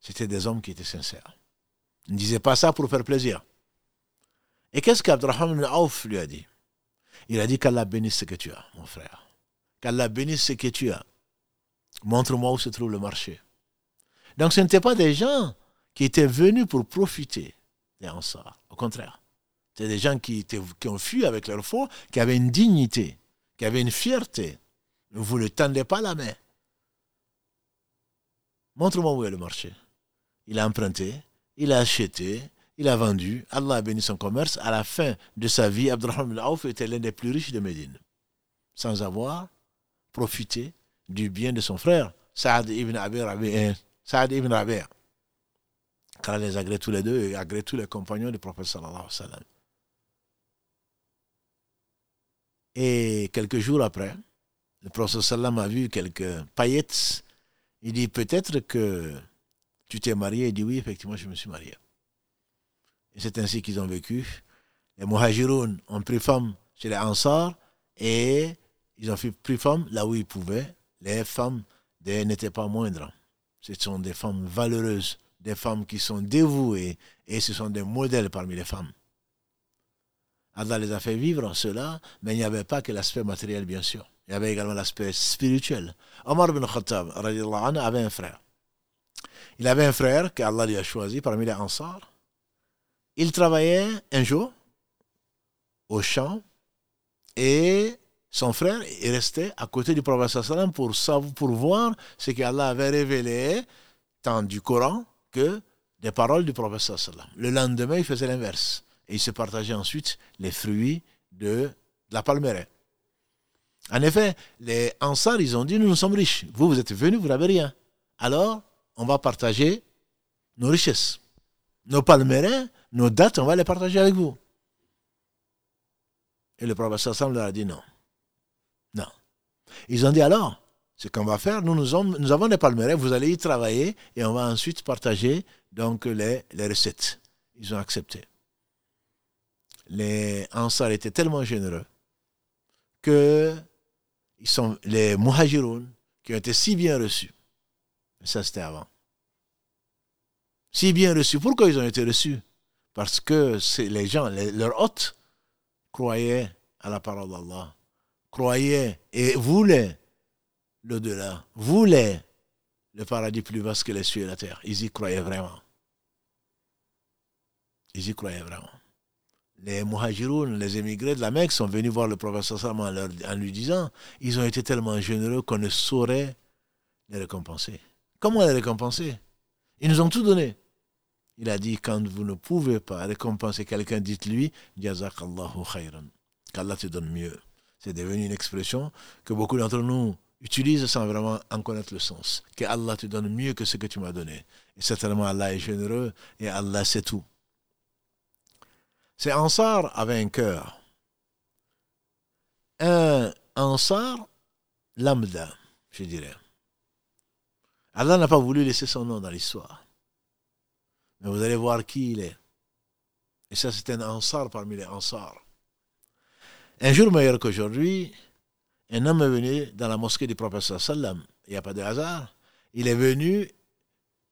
Speaker 1: C'était des hommes qui étaient sincères. Il ne disait pas ça pour faire plaisir. Et qu'est-ce qu'Abdurrahman Auf lui a dit? Il a dit qu'Allah bénisse ce que tu as, mon frère. Qu'Allah bénisse ce que tu as. Montre-moi où se trouve le marché. Donc ce n'étaient pas des gens qui étaient venus pour profiter des Ansar. Au contraire. C'était des gens qui, ont fui avec leur foi, qui avaient une dignité qui avait une fierté. Vous ne tendez pas la main. Montre-moi où est le marché. Il a emprunté, il a acheté, il a vendu. Allah a béni son commerce. À la fin de sa vie, Abdurrahman Aouf était l'un des plus riches de Médine. Sans avoir profité du bien de son frère, Saad ibn Abi Rabi'. Saad ibn Rabi'. Car les agrée tous les deux et agrée tous les compagnons du prophète sallallahu alayhi wa sallam. Et quelques jours après, le professeur Salam a vu quelques paillettes. Il dit peut-être que tu t'es marié. Il dit oui, effectivement, je me suis marié. Et c'est ainsi qu'ils ont vécu. Les Muhajiroun ont pris femme chez les Ansar et ils ont pris femme là où ils pouvaient. Les femmes n'étaient pas moindres. Ce sont des femmes valeureuses, des femmes qui sont dévouées et ce sont des modèles parmi les femmes. Allah les a fait vivre cela, mais il n'y avait pas que l'aspect matériel, bien sûr. Il y avait également l'aspect spirituel. Omar bin Khattab avait un frère. Il avait un frère qu'Allah lui a choisi parmi les Ansar. Il travaillait un jour au champ et son frère est resté à côté du prophète pour, pour voir ce qu'Allah avait révélé tant du Coran que des paroles du prophète. Le lendemain, il faisait l'inverse. Et il se partageait ensuite les fruits de, la palmeraie. En effet, les Ansar, ils ont dit, nous, nous sommes riches. Vous, vous êtes venus, vous n'avez rien. Alors, on va partager nos richesses. Nos palmerins, nos dates, on va les partager avec vous. Et le prophète sallam leur a dit non. Non. Ils ont dit alors, ce qu'on va faire, nous, nous, avons, des palmerins, vous allez y travailler et on va ensuite partager donc les recettes. Ils ont accepté. Les Ansar étaient tellement généreux que ils sont les Muhajiroun qui ont été si bien reçus. Ça, c'était avant. Si bien reçus. Pourquoi ils ont été reçus? Parce que les gens, leurs hôtes, croyaient à la parole d'Allah croyaient et voulaient l'au-delà, voulaient le paradis plus vaste que les cieux et la terre. Ils y croyaient vraiment. Ils y croyaient vraiment. Les muhajiroun, les émigrés de la Mecque sont venus voir le Salman en, lui disant ils ont été tellement généreux qu'on ne saurait les récompenser. Comment les récompenser? Ils nous ont tout donné. Il a dit quand vous ne pouvez pas récompenser quelqu'un, dites-lui Jazakallahu khayran. Qu'Allah te donne mieux. C'est devenu une expression que beaucoup d'entre nous utilisent sans vraiment en connaître le sens. Que Allah te donne mieux que ce que tu m'as donné. Et certainement Allah est généreux et Allah sait tout. C'est Ansar avait un cœur. Un Ansar lambda, je dirais. Allah n'a pas voulu laisser son nom dans l'histoire. Mais vous allez voir qui il est. Et ça, c'est un Ansar parmi les Ansars. Un jour meilleur qu'aujourd'hui, un homme est venu dans la mosquée du professeur Sallam. Il n'y a pas de hasard. Il est venu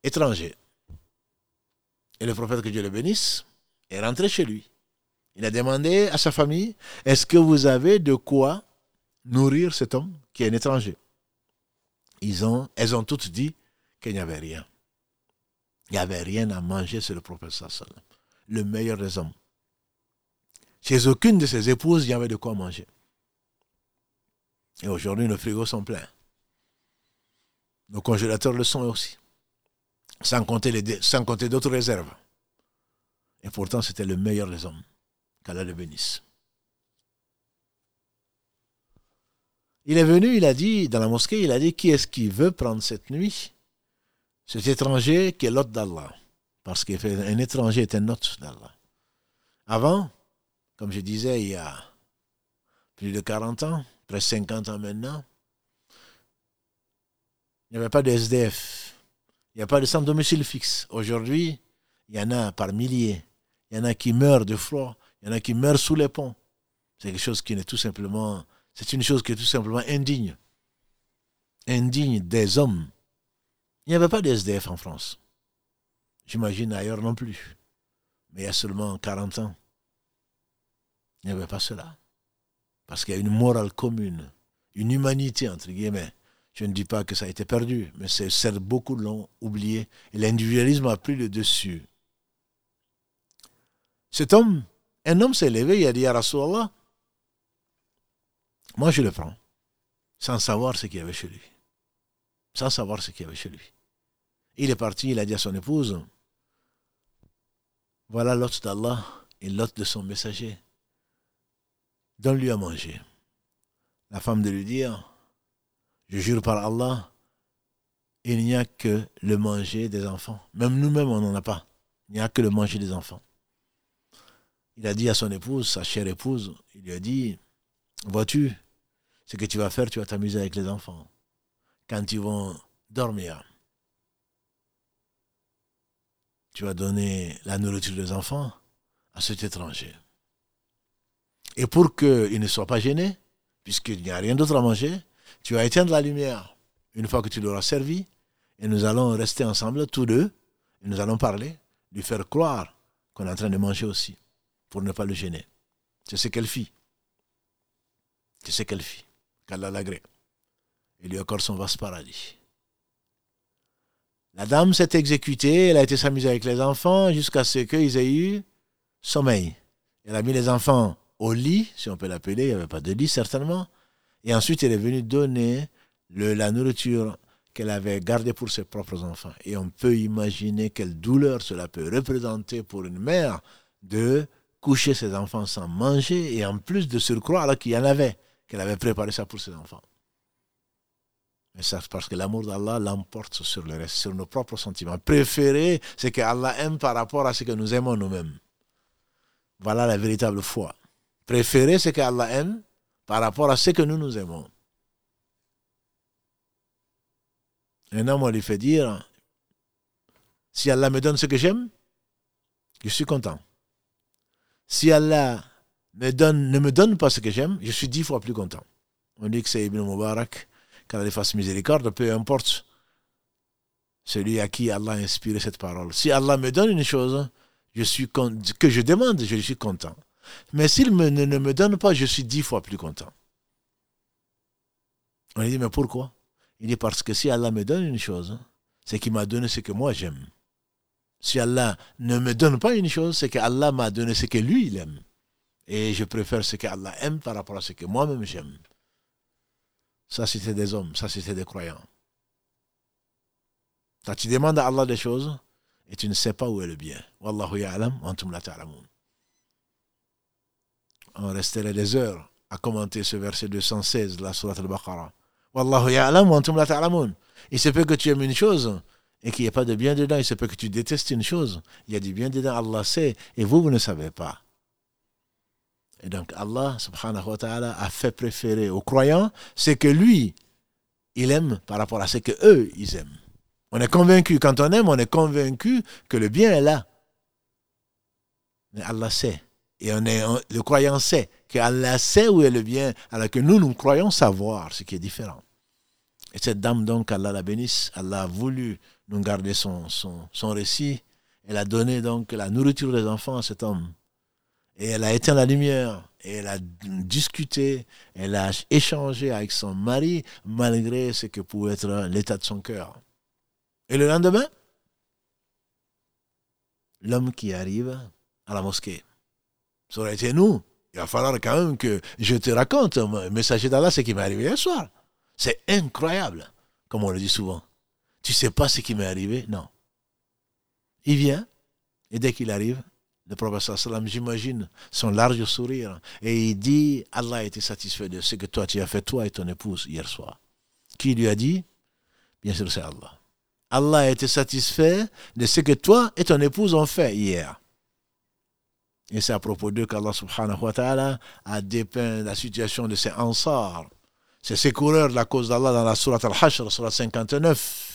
Speaker 1: étranger. Et le prophète, que Dieu le bénisse, est rentré chez lui. Il a demandé à sa famille, est-ce que vous avez de quoi nourrir cet homme qui est un étranger? Ils ont, Elles ont toutes dit qu'il n'y avait rien. Il n'y avait rien à manger sur le prophète sallam. Le meilleur des hommes. Chez aucune de ses épouses, il y avait de quoi manger. Et aujourd'hui, nos frigos sont pleins. Nos congélateurs le sont aussi. Sans compter, les, sans compter d'autres réserves. Et pourtant, c'était le meilleur des hommes. Qu'Allah le bénisse. Il est venu, il a dit, dans la mosquée, il a dit, qui est-ce qui veut prendre cette nuit? Cet étranger qui est l'hôte d'Allah. Parce qu'un étranger est un hôte d'Allah. Avant, comme je disais, il y a plus de 40 ans, presque 50 ans maintenant, il n'y avait pas de SDF. Il n'y a pas de centre domicile fixe. Aujourd'hui, il y en a par milliers. Il y en a qui meurent de froid. Il y en a qui meurent sous les ponts. C'est quelque chose qui n'est tout simplement, c'est une chose qui est tout simplement indigne. Indigne des hommes. Il n'y avait pas de SDF en France. J'imagine ailleurs non plus. Mais il y a seulement 40 ans. Il n'y avait pas cela. Parce qu'il y a une morale commune, une humanité, entre guillemets. Je ne dis pas que ça a été perdu, mais c'est beaucoup l'ont oublié. Et l'individualisme a pris le dessus. Cet homme, un homme s'est levé, il a dit à Rasulallah, moi je le prends, sans savoir ce qu'il y avait chez lui. Sans savoir ce qu'il y avait chez lui. Il est parti, il a dit à son épouse, voilà l'hôte d'Allah et l'hôte de son messager. Donne-lui à manger. La femme de lui dire, je jure par Allah, il n'y a que le manger des enfants. Même nous-mêmes, on n'en a pas. Il n'y a que le manger des enfants. Il a dit à son épouse, sa chère épouse, il lui a dit, vois-tu, ce que tu vas faire, tu vas t'amuser avec les enfants. Quand ils vont dormir, tu vas donner la nourriture des enfants à cet étranger. Et pour qu'il ne soit pas gêné, puisqu'il n'y a rien d'autre à manger, tu vas éteindre la lumière une fois que tu l'auras servi, et nous allons rester ensemble tous deux, et nous allons parler, lui faire croire qu'on est en train de manger aussi, pour ne pas le gêner. C'est ce qu'elle fit. C'est ce qu'elle fit, qu'Allah l'agrée. Il lui accorde son vaste paradis. La dame s'est exécutée, elle a été s'amuser avec les enfants jusqu'à ce qu'ils aient eu sommeil. Elle a mis les enfants au lit, si on peut l'appeler, il n'y avait pas de lit certainement. Et ensuite, elle est venue donner la nourriture qu'elle avait gardée pour ses propres enfants. Et on peut imaginer quelle douleur cela peut représenter pour une mère de coucher ses enfants sans manger et en plus de surcroît alors qu'il y en avait, qu'elle avait préparé ça pour ses enfants. Mais ça, parce que l'amour d'Allah l'emporte sur le reste, sur nos propres sentiments. Préféré, c'est que Allah aime par rapport à ce que nous aimons nous-mêmes. Voilà la véritable foi. Préféré, c'est que Allah aime par rapport à ce que nous nous aimons. Un homme, on lui fait dire, si Allah me donne ce que j'aime, je suis content. Si Allah me donne, ne me donne pas ce que j'aime, je suis dix fois plus content. On dit que c'est Ibn Mubarak, qu'Allah fasse miséricorde, peu importe celui à qui Allah a inspiré cette parole. Si Allah me donne une chose je suis que je demande, je suis content. Mais s'il ne, ne me donne pas, je suis dix fois plus content. On lui dit, mais pourquoi? Il dit, parce que si Allah me donne une chose, c'est qu'il m'a donné ce que moi j'aime. Si Allah ne me donne pas une chose, c'est qu'Allah m'a donné ce que lui, il aime. Et je préfère ce qu'Allah aime par rapport à ce que moi-même j'aime. Ça, c'était des hommes, ça, c'était des croyants. Quand tu demandes à Allah des choses et tu ne sais pas où est le bien. Wallahu ya'lam antum la ta'lamun. On resterait des heures à commenter ce verset 216 de la Surat al-Baqarah. Wallahu ya'lam antum la ta'lamun. Il se peut que tu aimes une chose et qu'il n'y ait pas de bien dedans. Il se peut que tu détestes une chose. Il y a du bien dedans, Allah sait, et vous, vous ne savez pas. Et donc Allah subhanahu wa ta'ala a fait préférer aux croyants ce que lui, il aime par rapport à ce que eux, ils aiment. On est convaincu, quand on aime, on est convaincu que le bien est là. Mais Allah sait. Et on est, le croyant sait que Allah sait où est le bien, alors que nous, nous croyons savoir, ce qui est différent. Et cette dame, donc, Allah la bénisse, Allah a voulu nous garder son, son, son récit. Elle a donné donc la nourriture des enfants à cet homme. Et elle a éteint la lumière, et elle a discuté, elle a échangé avec son mari, malgré ce que pouvait être l'état de son cœur. Et le lendemain, l'homme qui arrive à la mosquée. Ça aurait été nous. Il va falloir quand même que je te raconte, messager d'Allah, ce qui m'est arrivé hier soir. C'est incroyable, comme on le dit souvent. Tu sais pas ce qui m'est arrivé? Non. Il vient, et dès qu'il arrive, le prophète sallam, j'imagine, son large sourire. Et il dit, Allah a été satisfait de ce que toi tu as fait, toi et ton épouse, hier soir. Qui lui a dit? Bien sûr, c'est Allah. Allah a été satisfait de ce que toi et ton épouse ont fait hier. Et c'est à propos d'eux qu'Allah subhanahu wa ta'ala a dépeint la situation de ces ansars. C'est ces de la cause d'Allah dans la Surat al-Hashr, Surat 59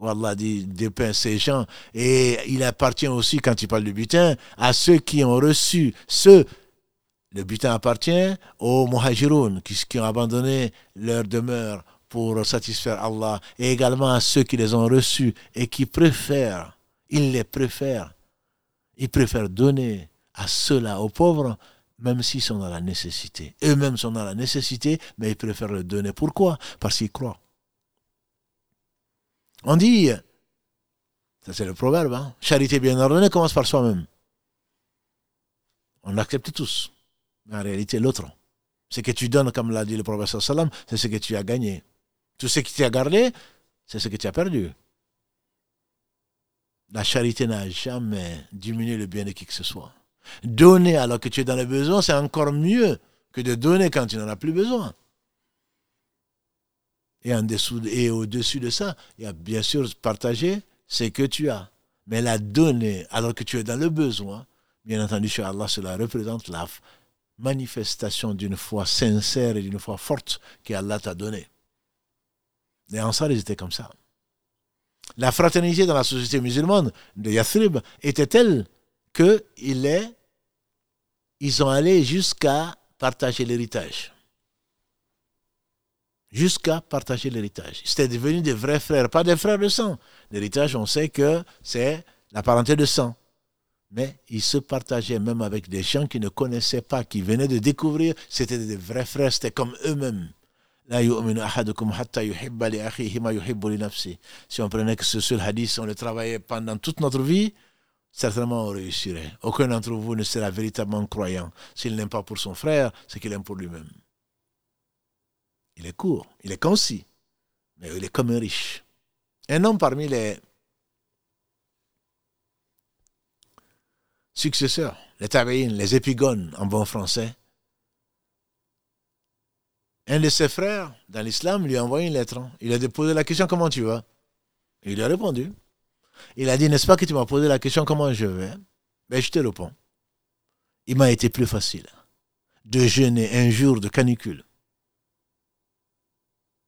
Speaker 1: où Allah dit, dépeint ces gens. Et il appartient aussi, quand il parle du butin, à ceux qui ont reçu ce. Le butin appartient aux muhajiroun, qui, qui ont abandonné leur demeure pour satisfaire Allah, et également à ceux qui les ont reçus et qui préfèrent, ils les préfèrent, ils préfèrent donner à ceux-là, aux pauvres, même s'ils sont dans la nécessité. Eux-mêmes sont dans la nécessité, mais ils préfèrent le donner. Pourquoi? Parce qu'ils croient. On dit, ça c'est le proverbe, hein, charité bien ordonnée commence par soi-même. On l'accepte tous. Mais en réalité, l'autre, ce que tu donnes, comme l'a dit le prophète, c'est ce que tu as gagné. Tout ce que tu as gardé, c'est ce que tu as perdu. La charité n'a jamais diminué le bien de qui que ce soit. Donner alors que tu es dans le besoin, c'est encore mieux que de donner quand tu n'en as plus besoin. Et en dessous et au-dessus de ça, il y a bien sûr partager ce que tu as. Mais la donner alors que tu es dans le besoin, bien entendu, chez Allah, cela représente la manifestation d'une foi sincère et d'une foi forte qu'Allah t'a donnée. Les Ansar, ils étaient comme ça. La fraternité dans la société musulmane de Yathrib était telle qu'ils ils ont allé jusqu'à partager l'héritage jusqu'à partager l'héritage. C'était devenu des vrais frères, pas des frères de sang. L'héritage, on sait que c'est la parenté de sang. Mais ils se partageaient même avec des gens qui ne connaissaient pas, qui venaient de découvrir, c'était des vrais frères, c'était comme eux-mêmes. Si on prenait que ce seul hadith, on le travaillait pendant toute notre vie, certainement on réussirait. Aucun d'entre vous ne sera véritablement croyant s'il n'aime pas pour son frère ce qu'il aime pour lui-même. Il est court, il est concis, mais il est comme un riche. Un homme parmi les successeurs, les tabaïnes, les épigones en bon français, un de ses frères dans l'islam lui a envoyé une lettre. Il a posé la question comment tu vas? Il lui a répondu. Il a dit n'est-ce pas que tu m'as posé la question comment je vais? Ben je te réponds. Il m'a été plus facile de jeûner un jour de canicule.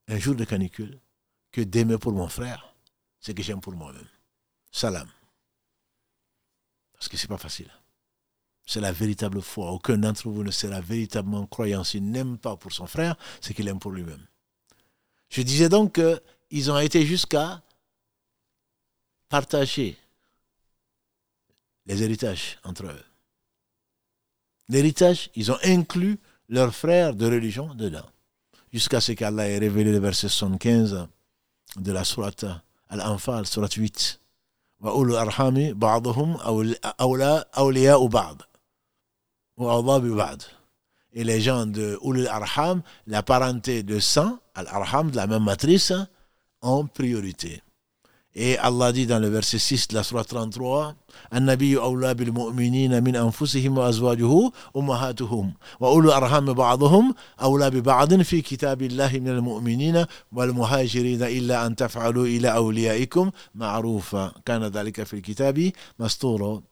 Speaker 1: Un jour de canicule que d'aimer pour mon frère ce que j'aime pour moi-même. Salam. Parce que ce n'est pas facile. C'est la véritable foi. Aucun d'entre vous ne sera véritablement croyant s'il n'aime pas pour son frère ce qu'il aime pour lui-même. Je disais donc qu'ils ont été jusqu'à partager les héritages entre eux. L'héritage, ils ont inclus leurs frères de religion dedans. Jusqu'à ce qu'Allah ait révélé le verset 75 de la sourate Al-Anfal, sourate 8. Et les gens de Ulul Arham, la parenté de sang, Al-Arham, de la même matrice, ont priorité. Et Allah dit dans le verset 6 de la Surah 33, النبي أولى بالمؤمنين من أنفسهم وأزواجه أمهاتهم وأولو الأرحام بعضهم أولى ببعض في كتاب الله من المؤمنين والمهاجرين إلا أن تفعلوا إلى أوليائكم معروفا كان ذلك في الكتاب مسطورا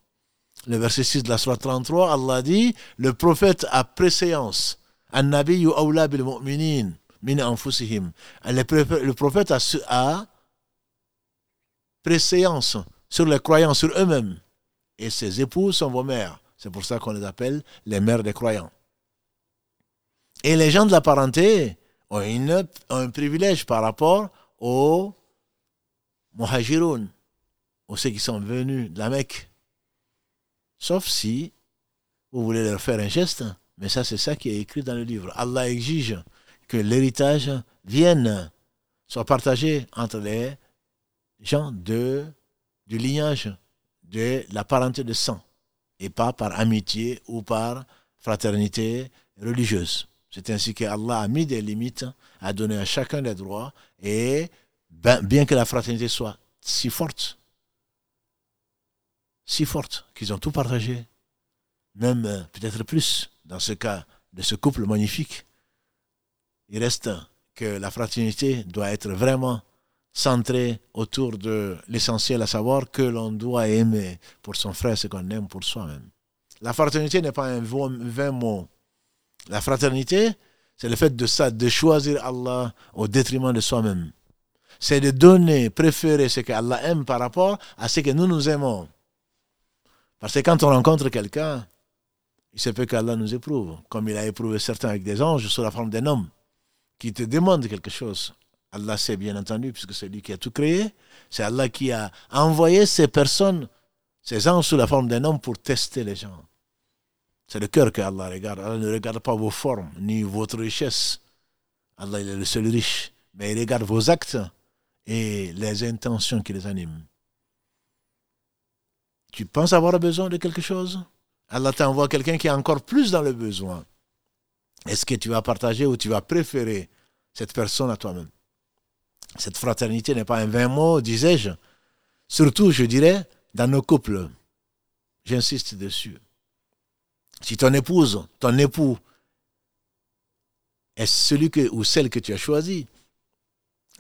Speaker 1: Le verset 6 de la Surah 33, Allah dit, le prophète a préséance. النبي أولى بالمؤمنين من أنفسهم. Le prophète a préséance sur les croyants, sur eux-mêmes. Et ses épouses sont vos mères. C'est pour ça qu'on les appelle les mères des croyants. Et les gens de la parenté ont, un privilège par rapport aux muhajiroun, aux ceux qui sont venus de la Mecque. Sauf si vous voulez leur faire un geste, mais ça c'est ça qui est écrit dans le livre. Allah exige que l'héritage vienne, soit partagé entre les gens de, du lignage de la parenté de sang, et pas par amitié ou par fraternité religieuse. C'est ainsi que Allah a mis des limites, a donné à chacun des droits, et ben, bien que la fraternité soit si forte, si forte, qu'ils ont tout partagé, même euh, peut-être plus dans ce cas de ce couple magnifique, il reste que la fraternité doit être vraiment centré autour de l'essentiel, à savoir que l'on doit aimer pour son frère ce qu'on aime pour soi-même. La fraternité n'est pas un vain mot. La fraternité, c'est le fait de ça, de choisir Allah au détriment de soi-même. C'est de donner, préférer ce qu'Allah aime par rapport à ce que nous nous aimons. Parce que quand on rencontre quelqu'un, il se peut qu'Allah nous éprouve, comme il a éprouvé certains avec des anges sous la forme d'un homme, qui te demande quelque chose. Allah sait bien entendu, puisque c'est lui qui a tout créé. C'est Allah qui a envoyé ces personnes, ces anges sous la forme d'un homme pour tester les gens. C'est le cœur que Allah regarde. Allah ne regarde pas vos formes, ni votre richesse. Allah il est le seul riche. Mais il regarde vos actes et les intentions qui les animent. Tu penses avoir besoin de quelque chose? Allah t'envoie quelqu'un qui a encore plus dans le besoin. Est-ce que tu vas partager ou tu vas préférer cette personne à toi-même? Cette fraternité n'est pas un vain mot, disais-je. Surtout, je dirais, dans nos couples. J'insiste dessus. Si ton épouse, ton époux est celui que, ou celle que tu as choisi,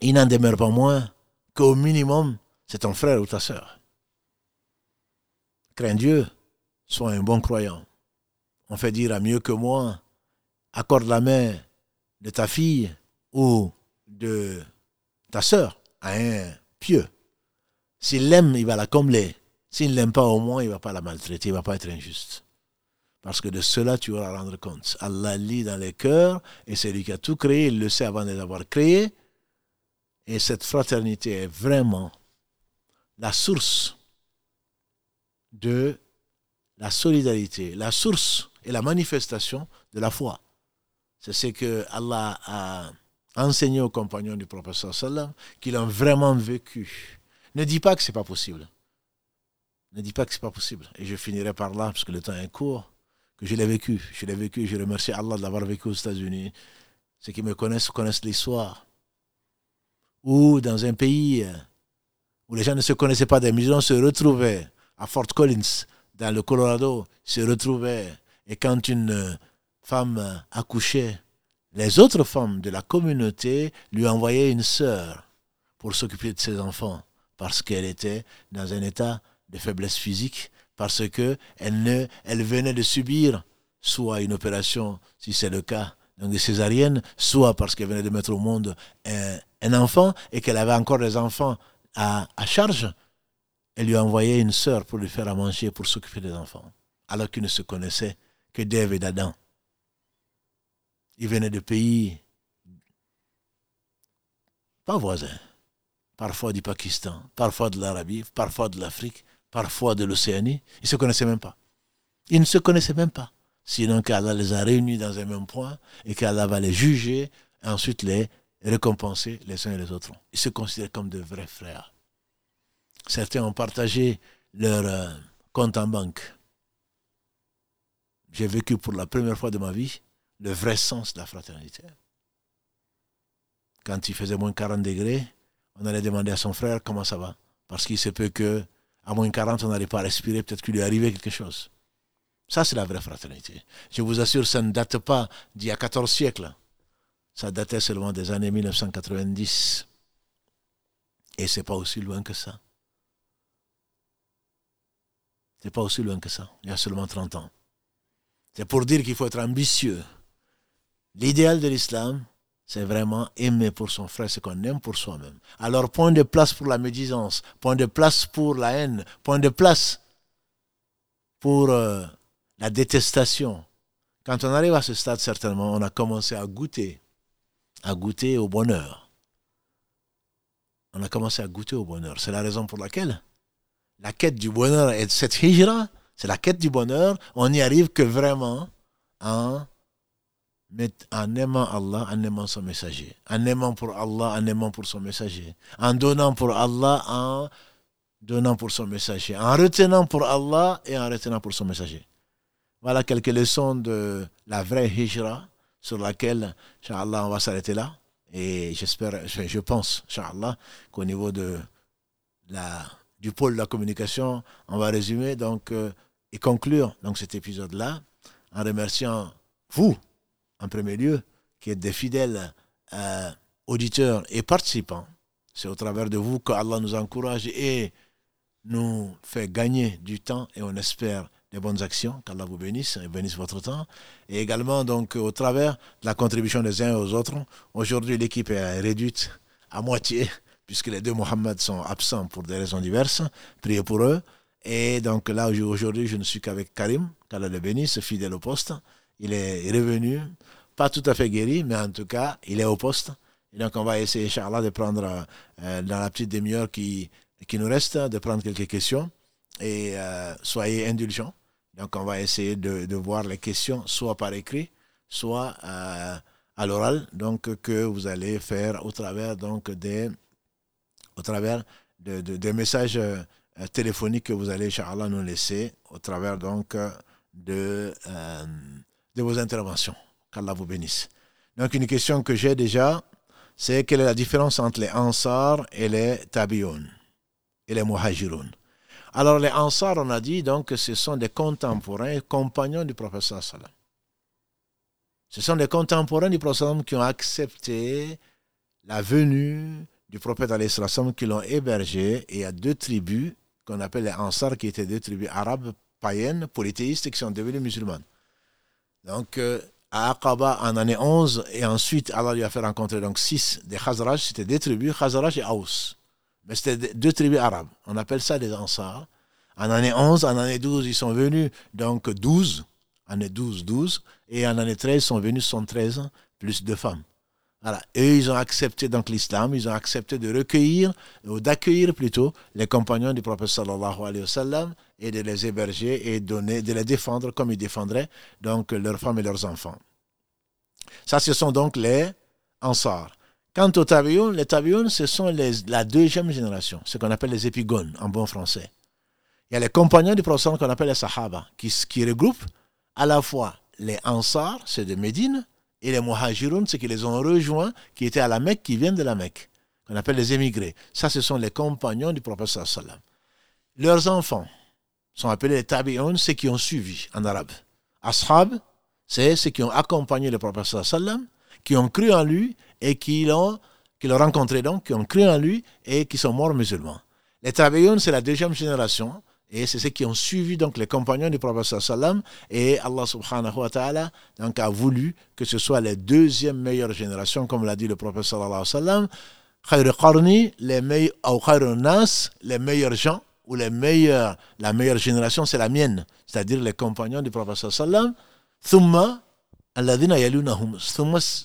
Speaker 1: il n'en demeure pas moins qu'au minimum, c'est ton frère ou ta sœur. Crains Dieu, sois un bon croyant. On fait dire à mieux que moi, accorde la main de ta fille ou de ta sœur a un pieux. S'il l'aime, il va la combler. S'il ne l'aime pas, au moins, il ne va pas la maltraiter, il ne va pas être injuste. Parce que de cela, tu vas rendre compte. Allah lit dans les cœurs, et c'est lui qui a tout créé, il le sait avant de l'avoir créé. Et cette fraternité est vraiment la source de la solidarité, la source et la manifestation de la foi. C'est ce que Allah a enseigner aux compagnons du professeur sallam qu'ils l'ont vraiment vécu. Ne dis pas que c'est pas possible. Ne dis pas que c'est pas possible. Et je finirai par là, parce que le temps est court, que je l'ai vécu. Je l'ai vécu, je remercie Allah de l'avoir vécu aux États-Unis. ceux qui me connaissent connaissent l'histoire. Ou dans un pays euh, où les gens ne se connaissaient pas, des musulmans se retrouvaient à Fort Collins, dans le Colorado, se retrouvaient. Et quand une euh, femme euh, accouchait, les autres femmes de la communauté lui envoyaient une sœur pour s'occuper de ses enfants, parce qu'elle était dans un état de faiblesse physique, parce qu'elle elle venait de subir soit une opération, si c'est le cas, donc césarienne, soit parce qu'elle venait de mettre au monde un, enfant et qu'elle avait encore des enfants à, à charge, elle lui envoyait une sœur pour lui faire à manger, pour s'occuper des enfants, alors qu'ils ne se connaissaient que d'Ève et d'Adam. Ils venaient de pays pas voisins, parfois du Pakistan, parfois de l'Arabie, parfois de l'Afrique, parfois de l'Océanie. Ils ne se connaissaient même pas. Ils ne se connaissaient même pas sinon qu'Allah les a réunis dans un même point et qu'Allah va les juger et ensuite les récompenser les uns et les autres. Ils se considèrent comme de vrais frères. Certains ont partagé leur euh, compte en banque. J'ai vécu pour la première fois de ma vie le vrai sens de la fraternité. Quand il faisait moins 40 degrés, on allait demander à son frère comment ça va. Parce qu'il se peut que à moins 40, on n'allait pas respirer, peut-être qu'il lui arrivait quelque chose. Ça, c'est la vraie fraternité. Je vous assure, ça ne date pas d'il y a 14 siècles. Ça datait seulement des années 1990. Et c'est pas aussi loin que ça. C'est pas aussi loin que ça. Il y a seulement 30 ans. C'est pour dire qu'il faut être ambitieux. L'idéal de l'islam, c'est vraiment aimer pour son frère ce qu'on aime pour soi-même. Alors, point de place pour la médisance, point de place pour la haine, point de place pour euh, la détestation. Quand on arrive à ce stade, certainement, on a commencé à goûter, à goûter au bonheur. On a commencé à goûter au bonheur. C'est la raison pour laquelle la quête du bonheur et cette hijra, c'est la quête du bonheur. On n'y arrive que vraiment en, en aimant Allah, en aimant son messager. En aimant pour Allah, en aimant pour son messager. En donnant pour Allah, en donnant pour son messager. En retenant pour Allah et en retenant pour son messager. Voilà quelques leçons de la vraie hijra sur laquelle, Inch'Allah, on va s'arrêter là. Et j'espère, je pense, Inch'Allah, qu'au niveau de la, du pôle de la communication, on va résumer donc, euh, et conclure donc, cet épisode-là en remerciant vous, en premier lieu, qui êtes des fidèles euh, auditeurs et participants. C'est au travers de vous qu'Allah nous encourage et nous fait gagner du temps et on espère des bonnes actions, qu'Allah vous bénisse et bénisse votre temps. Et également, donc, au travers de la contribution des uns aux autres, aujourd'hui, l'équipe est réduite à moitié, [LAUGHS] puisque les deux Mohammed sont absents pour des raisons diverses. Priez pour eux. Et donc, là, aujourd'hui, je ne suis qu'avec Karim, qu'Allah le bénisse, fidèle au poste. Il est revenu, pas tout à fait guéri, mais en tout cas, il est au poste. Donc, on va essayer, Inch'Allah, de prendre, euh, dans la petite demi-heure qui, qui nous reste, de prendre quelques questions. Et euh, soyez indulgents donc on va essayer de, voir les questions soit par écrit, soit euh, à l'oral, donc que vous allez faire au travers donc des, au travers de, des messages euh, téléphoniques que vous allez, Inch'Allah, nous laisser au travers donc de, euh, de vos interventions. Qu'Allah vous bénisse. Donc une question que j'ai déjà, c'est quelle est la différence entre les Ansar et les Tabi'un et les Muhajirun? Alors les Ansar, on a dit donc que ce sont des contemporains, compagnons du professeur Salam. Ce sont des contemporains du prophète qui ont accepté la venue du prophète qui l'ont hébergé. Et il y a deux tribus qu'on appelle les Ansar, qui étaient deux tribus arabes, païennes, polythéistes, qui sont devenues musulmanes. Donc, euh, à Aqaba en année 11, et ensuite Allah lui a fait rencontrer donc six des Khazraj, c'était deux tribus, Khazraj et Aous. Mais c'était deux tribus arabes. On appelle ça des Ansar. En année 11, en année 12, ils sont venus, donc 12, année 12, 12, et en année 13, ils sont venus 113, plus de femmes. Voilà. Et ils ont accepté donc l'islam, ils ont accepté de recueillir, ou d'accueillir plutôt, les compagnons du prophète sallallahu alayhi wa sallam, et de les héberger et donner, de les défendre comme ils défendraient donc leurs femmes et leurs enfants. Ça, ce sont donc les Ansar. Quant aux Tabi'un, les Tabi'un, ce sont la deuxième génération, ce qu'on appelle les épigones en bon français. Il y a les compagnons du prophète qu'on appelle les Sahaba, qui, regroupent à la fois les Ansar, c'est de Médine, Et les muhajiroun, c'est qu'ils les ont rejoints, qui étaient à la Mecque, qui viennent de la Mecque, qu'on appelle les émigrés. Ça, ce sont les compagnons du prophète sallam. Leurs enfants sont appelés les tabi'un, ceux qui ont suivi en arabe. Ashab, c'est ceux qui ont accompagné le prophète sallam, qui ont cru en lui et qui l'ont rencontré donc, qui ont cru en lui et qui sont morts musulmans. Les tabi'un, c'est la deuxième génération et c'est ceux qui ont suivi donc les compagnons du prophète sallam. Et Allah subhanahu wa ta'ala donc a voulu que ce soit les deuxièmes meilleures générations comme l'a dit le prophète sallallahu alayhi wa sallam les meilleurs les meilleurs gens ou la meilleure génération c'est la mienne. C'est-à-dire les compagnons du prophète sallam. Thumma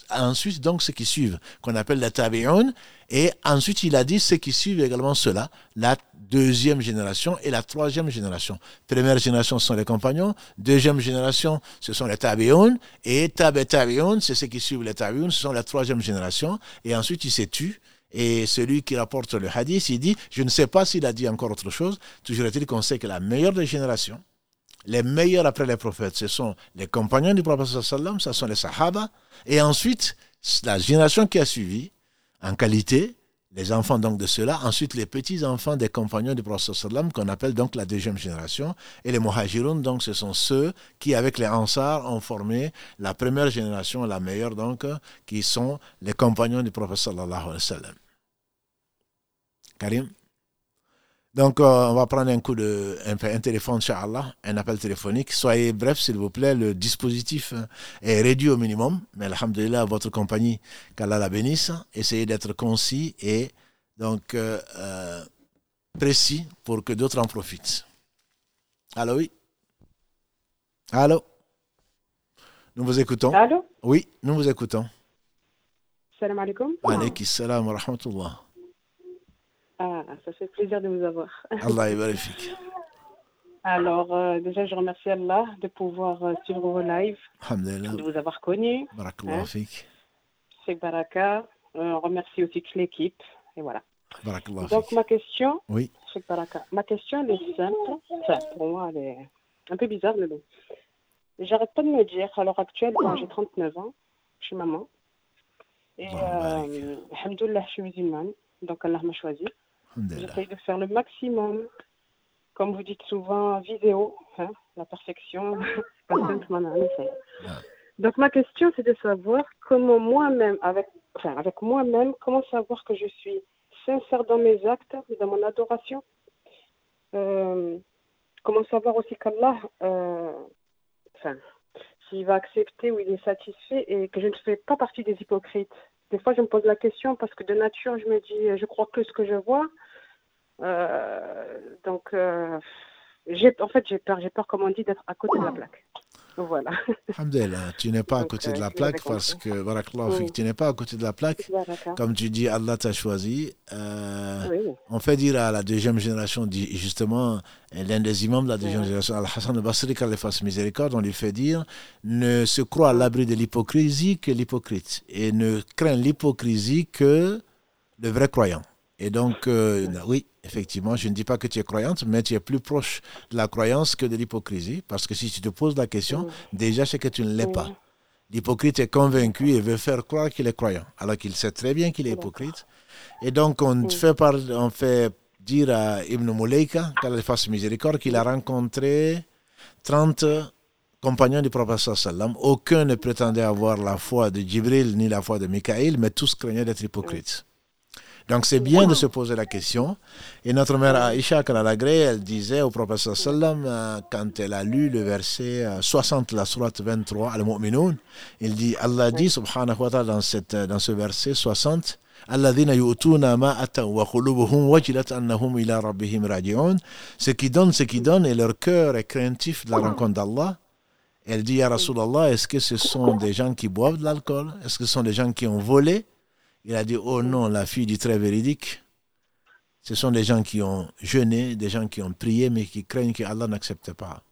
Speaker 1: ensuite donc ceux qui suivent qu'on appelle les tabi'un et ensuite il a dit ceux qui suivent également cela la deuxième génération et la troisième génération. Première génération, ce sont les compagnons. Deuxième génération, ce sont les tabi'un. Et tabi tabi'un, c'est ceux qui suivent les tabi'un, ce sont la troisième génération. Et ensuite, il s'est tu. Et celui qui rapporte le hadith, il dit, je ne sais pas s'il a dit encore autre chose, toujours est-il qu'on sait que la meilleure des générations, les meilleurs après les prophètes, ce sont les compagnons du prophète ce sont les sahaba. Et ensuite, la génération qui a suivi, en qualité, les enfants donc de ceux-là, ensuite les petits-enfants des compagnons du prophète qu'on appelle donc la deuxième génération, et les muhajirun, donc ce sont ceux qui avec les ansars ont formé la première génération, la meilleure donc, qui sont les compagnons du prophète sallam. Karim? Donc, euh, on va prendre un coup de un, un téléphone, Inch'Allah, un appel téléphonique. Soyez bref, s'il vous plaît. Le dispositif est réduit au minimum. Mais, alhamdulillah, votre compagnie, qu'Allah la bénisse. Essayez d'être concis et donc euh, euh, précis pour que d'autres en profitent. Allô, oui? Allô? Nous vous écoutons.
Speaker 2: Allô?
Speaker 1: Oui, nous vous écoutons.
Speaker 2: Salam alaikum.
Speaker 1: Alaykum salam wa rahmatullah.
Speaker 2: Ah, ça fait plaisir de vous avoir.
Speaker 1: Allah est magnifique. [LAUGHS]
Speaker 2: Alors, euh, déjà, je remercie Allah de pouvoir euh, suivre vos lives, de vous avoir connu.
Speaker 1: Barakallah
Speaker 2: Hein. C'est Baraka. Euh, on remercie aussi toute l'équipe. Et voilà.
Speaker 1: Barakallah
Speaker 2: Donc, ma question,
Speaker 1: Oui.
Speaker 2: c'est Baraka. Ma question, elle est simple. Enfin, pour moi, elle est un peu bizarre, mais bon. J'arrête pas de me dire, à l'heure actuelle, j'ai 39 ans, je suis maman. Et,
Speaker 1: Allahumma
Speaker 2: euh, je suis musulmane, donc Allah m'a choisi. J'essaye de faire le maximum. Comme vous dites souvent, vidéo, hein, la perfection. [LAUGHS] c'est pas simple, mais on essaye.
Speaker 1: Ah.
Speaker 2: Donc ma question, c'est de savoir comment moi-même, avec, enfin, avec moi-même, comment savoir que je suis sincère dans mes actes, dans mon adoration? Euh, comment savoir aussi qu'Allah, euh, enfin, s'il va accepter ou il est satisfait et que je ne fais pas partie des hypocrites? Des fois, je me pose la question parce que de nature, je me dis, je crois que ce que je vois. Euh, donc, euh, j'ai, en fait, j'ai peur, j'ai peur, comme on dit, d'être à côté de la plaque. Voilà. [LAUGHS]
Speaker 1: Alhamdulillah, tu n'es pas à côté de
Speaker 2: euh,
Speaker 1: la plaque parce que,
Speaker 2: Oui.
Speaker 1: tu n'es pas à côté de la plaque. Comme tu dis, Allah t'a choisi. Euh,
Speaker 2: Oui.
Speaker 1: on fait dire à la deuxième génération, justement, l'un des imams de la deuxième génération, Al-Hassan al-Basri, qu'Allah fasse miséricorde, on lui fait dire ne se croit à l'abri de l'hypocrisie que l'hypocrite et ne craint l'hypocrisie que le vrai croyant. Et donc, euh, oui, effectivement, je ne dis pas que tu es croyante, mais tu es plus proche de la croyance que de l'hypocrisie, parce que si tu te poses la question,
Speaker 2: Mm.
Speaker 1: déjà c'est que tu ne l'es pas.
Speaker 2: Mm.
Speaker 1: L'hypocrite est convaincu et veut faire croire qu'il est croyant, alors qu'il sait très bien qu'il est hypocrite. Et donc, on,
Speaker 2: Mm.
Speaker 1: fait, par, on fait dire à Ibn Mouleika, qu'Allah fasse miséricorde, qu'il a rencontré 30 compagnons du prophète sallam. Aucun ne prétendait avoir la foi de Jibril ni la foi de Mikaïl, mais tous craignaient d'être hypocrites. Donc c'est bien de se poser la question. Et notre mère Aïcha Kalalagré, elle disait au professeur Sallam, euh, quand elle a lu le verset euh, 60, la sourate 23, Al-Mu'minun, il dit, Allah dit, subhanahu wa ta'ala, dans, euh, ce verset 60, ce qui donne, ce qui donne, et leur cœur est craintif de la rencontre d'Allah. Elle dit, à Rasulallah, est-ce que ce sont des gens qui boivent de l'alcool? Est-ce que ce sont des gens qui ont volé? Il a dit, oh non, la fille dit très véridique. Ce sont des gens qui ont jeûné, des gens qui ont prié, mais qui craignent que Allah n'accepte pas.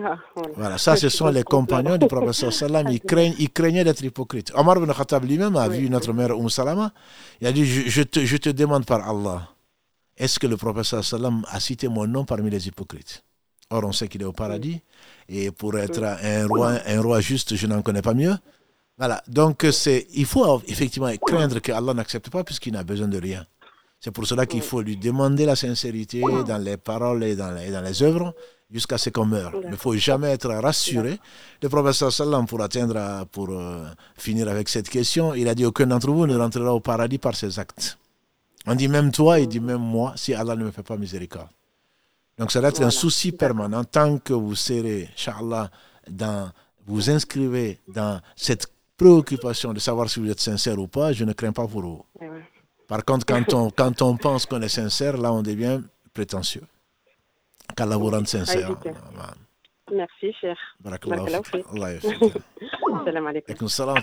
Speaker 2: Ah, voilà.
Speaker 1: Voilà, ça, ce sont les compagnons du prophète sallam. Ils, craignent, ils craignaient d'être hypocrites. Omar ibn Khattab lui-même a
Speaker 2: Oui.
Speaker 1: vu notre mère Umm Salama. Il a dit je, je te, je te demande par Allah, est-ce que le prophète sallam a cité mon nom parmi les hypocrites? Or, on sait qu'il est au paradis. Et pour être un roi, un roi juste, je n'en connais pas mieux. Voilà, donc c'est, il faut effectivement craindre que Allah n'accepte pas puisqu'il n'a besoin de rien. C'est pour cela qu'il faut lui demander la sincérité dans les paroles et dans les, dans les œuvres jusqu'à ce qu'on meure. Il ne faut jamais être rassuré. Le professeur Sallam, pour atteindre, pour euh, finir avec cette question, il a dit aucun d'entre vous ne rentrera au paradis par ses actes. On dit même toi, il dit même moi, si Allah ne me fait pas miséricorde. Donc ça doit être un souci permanent. Tant que vous serez, Inch'Allah, dans, vous inscrivez dans cette préoccupation de savoir si vous êtes sincère ou pas, je ne crains pas pour vous. Par contre, quand [LAUGHS] on, quand on pense qu'on est sincère, là, on devient prétentieux. Qu'Allah vous rende sincère.
Speaker 2: Merci, cher. [LAUGHS]
Speaker 1: Salam alaikum. Salam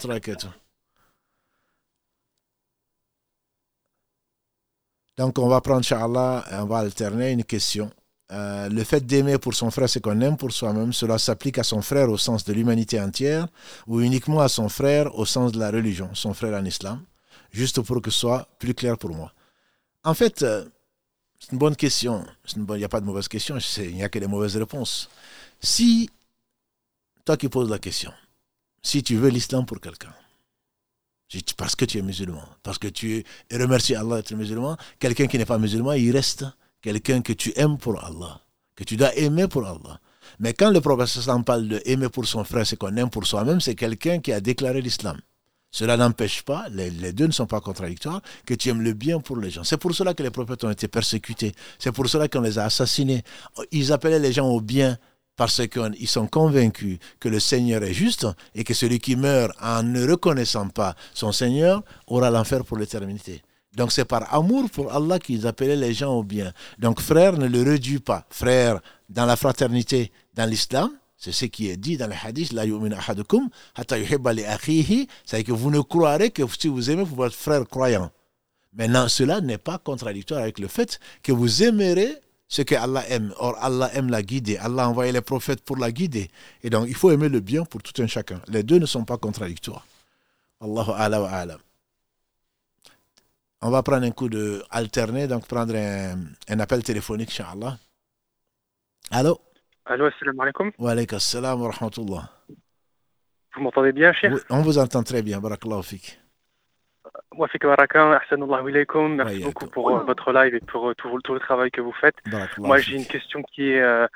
Speaker 1: Donc, on va prendre, Inch'Allah, on va alterner une question. Euh, le fait d'aimer pour son frère ce qu'on aime pour soi-même, cela s'applique à son frère au sens de l'humanité entière ou uniquement à son frère au sens de la religion, son frère en islam, juste pour que ce soit plus clair pour moi. En fait, euh, c'est une bonne question. Il n'y a pas de mauvaise question, il n'y a que des mauvaises réponses. Si, toi qui poses la question, si tu veux l'islam pour quelqu'un, parce que tu es musulman, parce que tu es remercié Allah d'être musulman, quelqu'un qui n'est pas musulman, il reste quelqu'un que tu aimes pour Allah, que tu dois aimer pour Allah. Mais quand le prophète parle de aimer pour son frère ce qu'on aime pour soi-même, c'est quelqu'un qui a déclaré l'islam. Cela n'empêche pas, les, les, deux ne sont pas contradictoires, que tu aimes le bien pour les gens. C'est pour cela que les prophètes ont été persécutés. C'est pour cela qu'on les a assassinés. Ils appelaient les gens au bien parce qu'ils sont convaincus que le Seigneur est juste et que celui qui meurt en ne reconnaissant pas son Seigneur aura l'enfer pour l'éternité. Donc c'est par amour pour Allah qu'ils appelaient les gens au bien. Donc frère ne le réduit pas. Frère dans la fraternité, dans l'islam, c'est ce qui est dit dans le hadith, la ahadukum c'est que vous ne croirez que si vous aimez votre frère croyant. Maintenant, cela n'est pas contradictoire avec le fait que vous aimerez ce que Allah aime. Or, Allah aime la guider. Allah a envoyé les prophètes pour la guider. Et donc, il faut aimer le bien pour tout un chacun. Les deux ne sont pas contradictoires. Allahu ala wa alam. On va prendre un coup de alterner, donc prendre un, appel téléphonique, Inch'Allah. Allô?
Speaker 3: Allô, assalamu alaikum.
Speaker 1: Wa alaikum assalam wa rahmatullah.
Speaker 3: Vous m'entendez bien, cher oui,
Speaker 1: On vous entend très bien, barakallahu fik.
Speaker 3: Wafik Baraka, ahsanullah ilaykum. Merci beaucoup pour euh, votre live et pour euh, tout, tout, le travail que vous faites. Moi, j'ai une question qui est, euh,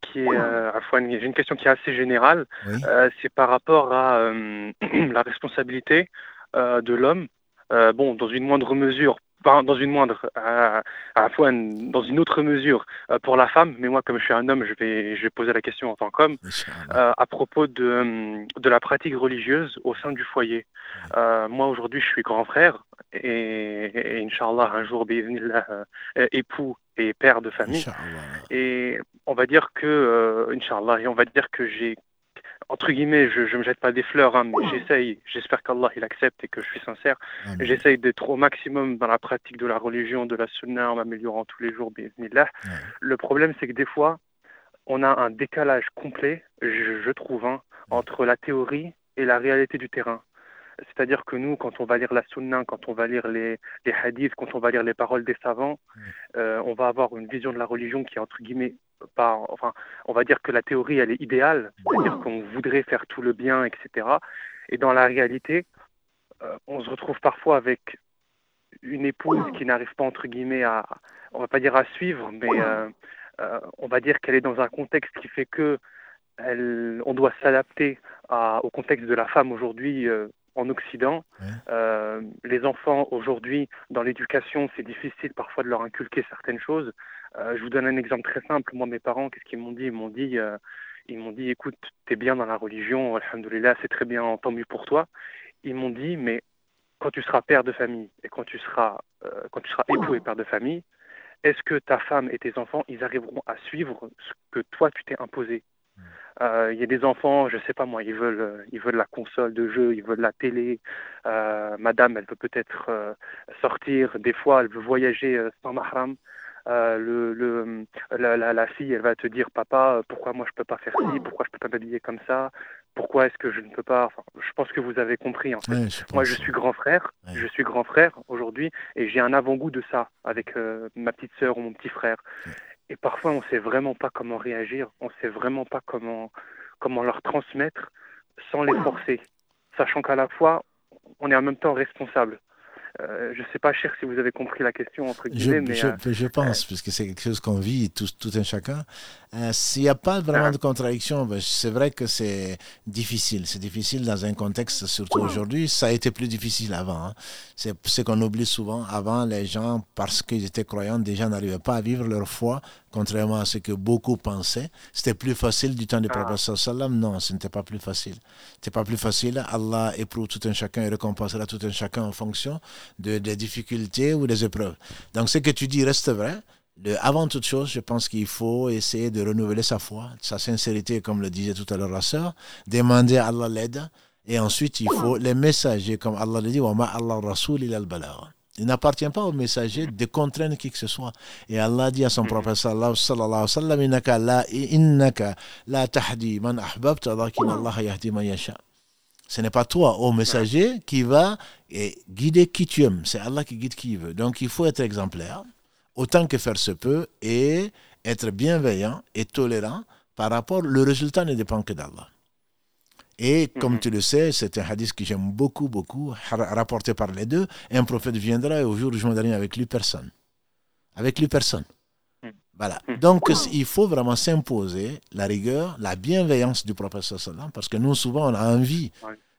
Speaker 3: qui est, euh, j'ai une question qui est assez générale. Oui. Euh, c'est par rapport à euh, [CLEARS THROAT] la responsabilité de l'homme. Bon, dans une moindre mesure dans une moindre, à, à la fois dans une autre mesure euh, pour la femme, mais moi comme je suis un homme, je vais, je vais poser la question en tant qu'homme, euh, à propos de, euh, de la pratique religieuse au sein du foyer. Euh, moi aujourd'hui je suis grand frère et, et Inch'Allah un jour euh, époux et père de famille. Et on va dire que, Inch'Allah, et on va dire que j'ai entre guillemets, je ne me jette pas des fleurs, hein, mais j'essaye, j'espère qu'Allah il accepte et que je suis sincère. J'essaye d'être au maximum dans la pratique de la religion, de la sunna, en m'améliorant tous les jours, bismillah. Le problème, c'est que des fois, on a un décalage complet, je, je trouve, hein, entre la théorie et la réalité du terrain. C'est-à-dire que nous, quand on va lire la sunna, quand on va lire les, les hadiths, quand on va lire les paroles des savants, euh, on va avoir une vision de la religion qui est entre guillemets enfin, on va dire que la théorie elle est idéale, c'est-à-dire qu'on voudrait faire tout le bien, etc. Et dans la réalité, euh, on se retrouve parfois avec une épouse qui n'arrive pas entre guillemets à, on va pas dire à suivre, mais euh, euh, on va dire qu'elle est dans un contexte qui fait que elle, on doit s'adapter au contexte de la femme aujourd'hui en Occident. Euh, les enfants aujourd'hui, dans l'éducation, c'est difficile parfois de leur inculquer certaines choses. Euh, je vous donne un exemple très simple. Moi, mes parents, qu'est-ce qu'ils m'ont dit? Ils m'ont dit, euh, ils m'ont dit, écoute, t'es bien dans la religion, alhamdoulilah, c'est très bien, tant mieux pour toi. Ils m'ont dit, mais quand tu seras père de famille et quand tu seras, euh, quand tu seras époux et père de famille, est-ce que ta femme et tes enfants, ils arriveront à suivre ce que toi tu t'es imposé? Il y a des enfants, je sais pas moi, ils veulent, euh, ils veulent la console de jeu, ils veulent la télé. Euh, madame, elle veut peut-être euh, sortir. Des fois, elle veut voyager sans mahram. le, le, la, la, la, fille, elle va te dire, papa, pourquoi moi je peux pas faire ci, pourquoi je peux pas m'habiller comme ça, pourquoi est-ce que je ne peux pas? Enfin, je pense que vous avez compris. En fait.
Speaker 1: Ouais, je
Speaker 3: moi, je suis grand frère. Ouais. Je suis grand frère aujourd'hui, et j'ai un avant-goût de ça avec ma petite sœur ou mon petit frère. Ouais et parfois on ne sait vraiment pas comment réagir, on ne sait vraiment pas comment, comment leur transmettre sans les forcer, sachant qu'à la fois, on est en même temps responsable. Euh, je ne sais pas, cher, si vous avez compris la question, entre guillemets.
Speaker 1: Je, mais, je, je pense, puisque c'est quelque chose qu'on vit tout, tout un chacun. Euh, s'il n'y a pas vraiment de contradiction, ben, c'est vrai que c'est difficile. C'est difficile dans un contexte, surtout aujourd'hui. Ça a été plus difficile avant. Hein. C'est ce qu'on oublie souvent. Avant, les gens, parce qu'ils étaient croyants, déjà n'arrivaient pas à vivre leur foi, contrairement à ce que beaucoup pensaient. C'était plus facile du temps du ah. prophète sallam. Non, ce n'était pas plus facile. Ce n'était pas plus facile. Allah éprouve tout un chacun et récompensera tout un chacun en fonction de, des difficultés ou des épreuves. Donc, ce que tu dis reste vrai avant toute chose, je pense qu'il faut essayer de renouveler sa foi, sa sincérité, comme le disait tout à l'heure la sœur, demander à Allah l'aide, et ensuite il faut les messagers, comme Allah le dit, Allah Rasoul il il n'appartient pas aux messagers de contraindre qui que ce soit. Et Allah dit à son prophète sallallahu alayhi wa sallam, innaka la, innaka la tahdi man ahbabta, Allah yahdi man yasha. Ce n'est pas toi, ô messager, qui va guider qui tu aimes. C'est Allah qui guide qui il veut. Donc il faut être exemplaire autant que faire se peut et être bienveillant et tolérant par rapport, le résultat ne dépend que d'Allah. Et comme mhm. tu le sais, c'est un hadith que j'aime beaucoup, beaucoup, rapporté par les deux. Un prophète viendra et au jour du jour dernier avec lui personne. Avec lui personne. Mhm. Voilà. Mhm. Donc, il faut vraiment s'imposer la rigueur, la bienveillance du prophète parce que nous, souvent, on a envie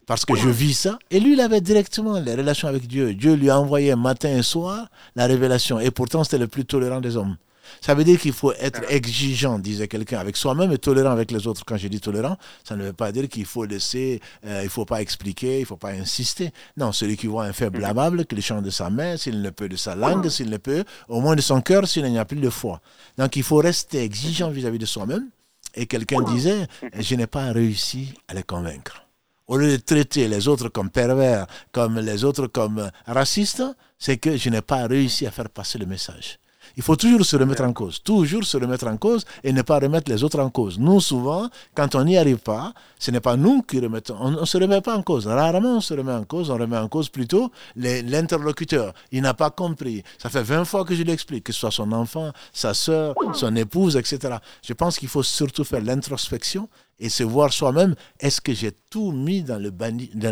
Speaker 1: parce que je vis ça. Et lui, il avait directement les relations avec Dieu. Dieu lui a envoyé matin et soir la révélation. Et pourtant, c'était le plus tolérant des hommes. Ça veut dire qu'il faut être exigeant, disait quelqu'un, avec soi-même et tolérant avec les autres. Quand je dis tolérant, ça ne veut pas dire qu'il faut laisser, euh, il ne faut pas expliquer, il ne faut pas insister. Non, celui qui voit un fait blâmable, qu'il chante de sa main, s'il ne peut de sa langue, s'il ne peut, au moins de son cœur, s'il n'y a plus de foi. Donc il faut rester exigeant vis à -vis de soi-même. Et quelqu'un disait, je n'ai pas réussi à les convaincre au lieu de traiter les autres comme pervers, comme les autres comme racistes, c'est que je n'ai pas réussi à faire passer le message. Il faut toujours se remettre en cause, toujours se remettre en cause et ne pas remettre les autres en cause. Nous, souvent, quand on n'y arrive pas, ce n'est pas nous qui remettons, on ne se remet pas en cause. Rarement on se remet en cause, on remet en cause plutôt l'interlocuteur. Il n'a pas compris. Ça fait 20 fois que je l'explique, que ce soit son enfant, sa soeur, son épouse, etc. Je pense qu'il faut surtout faire l'introspection et se voir soi-même, est-ce que j'ai tout mis dans le,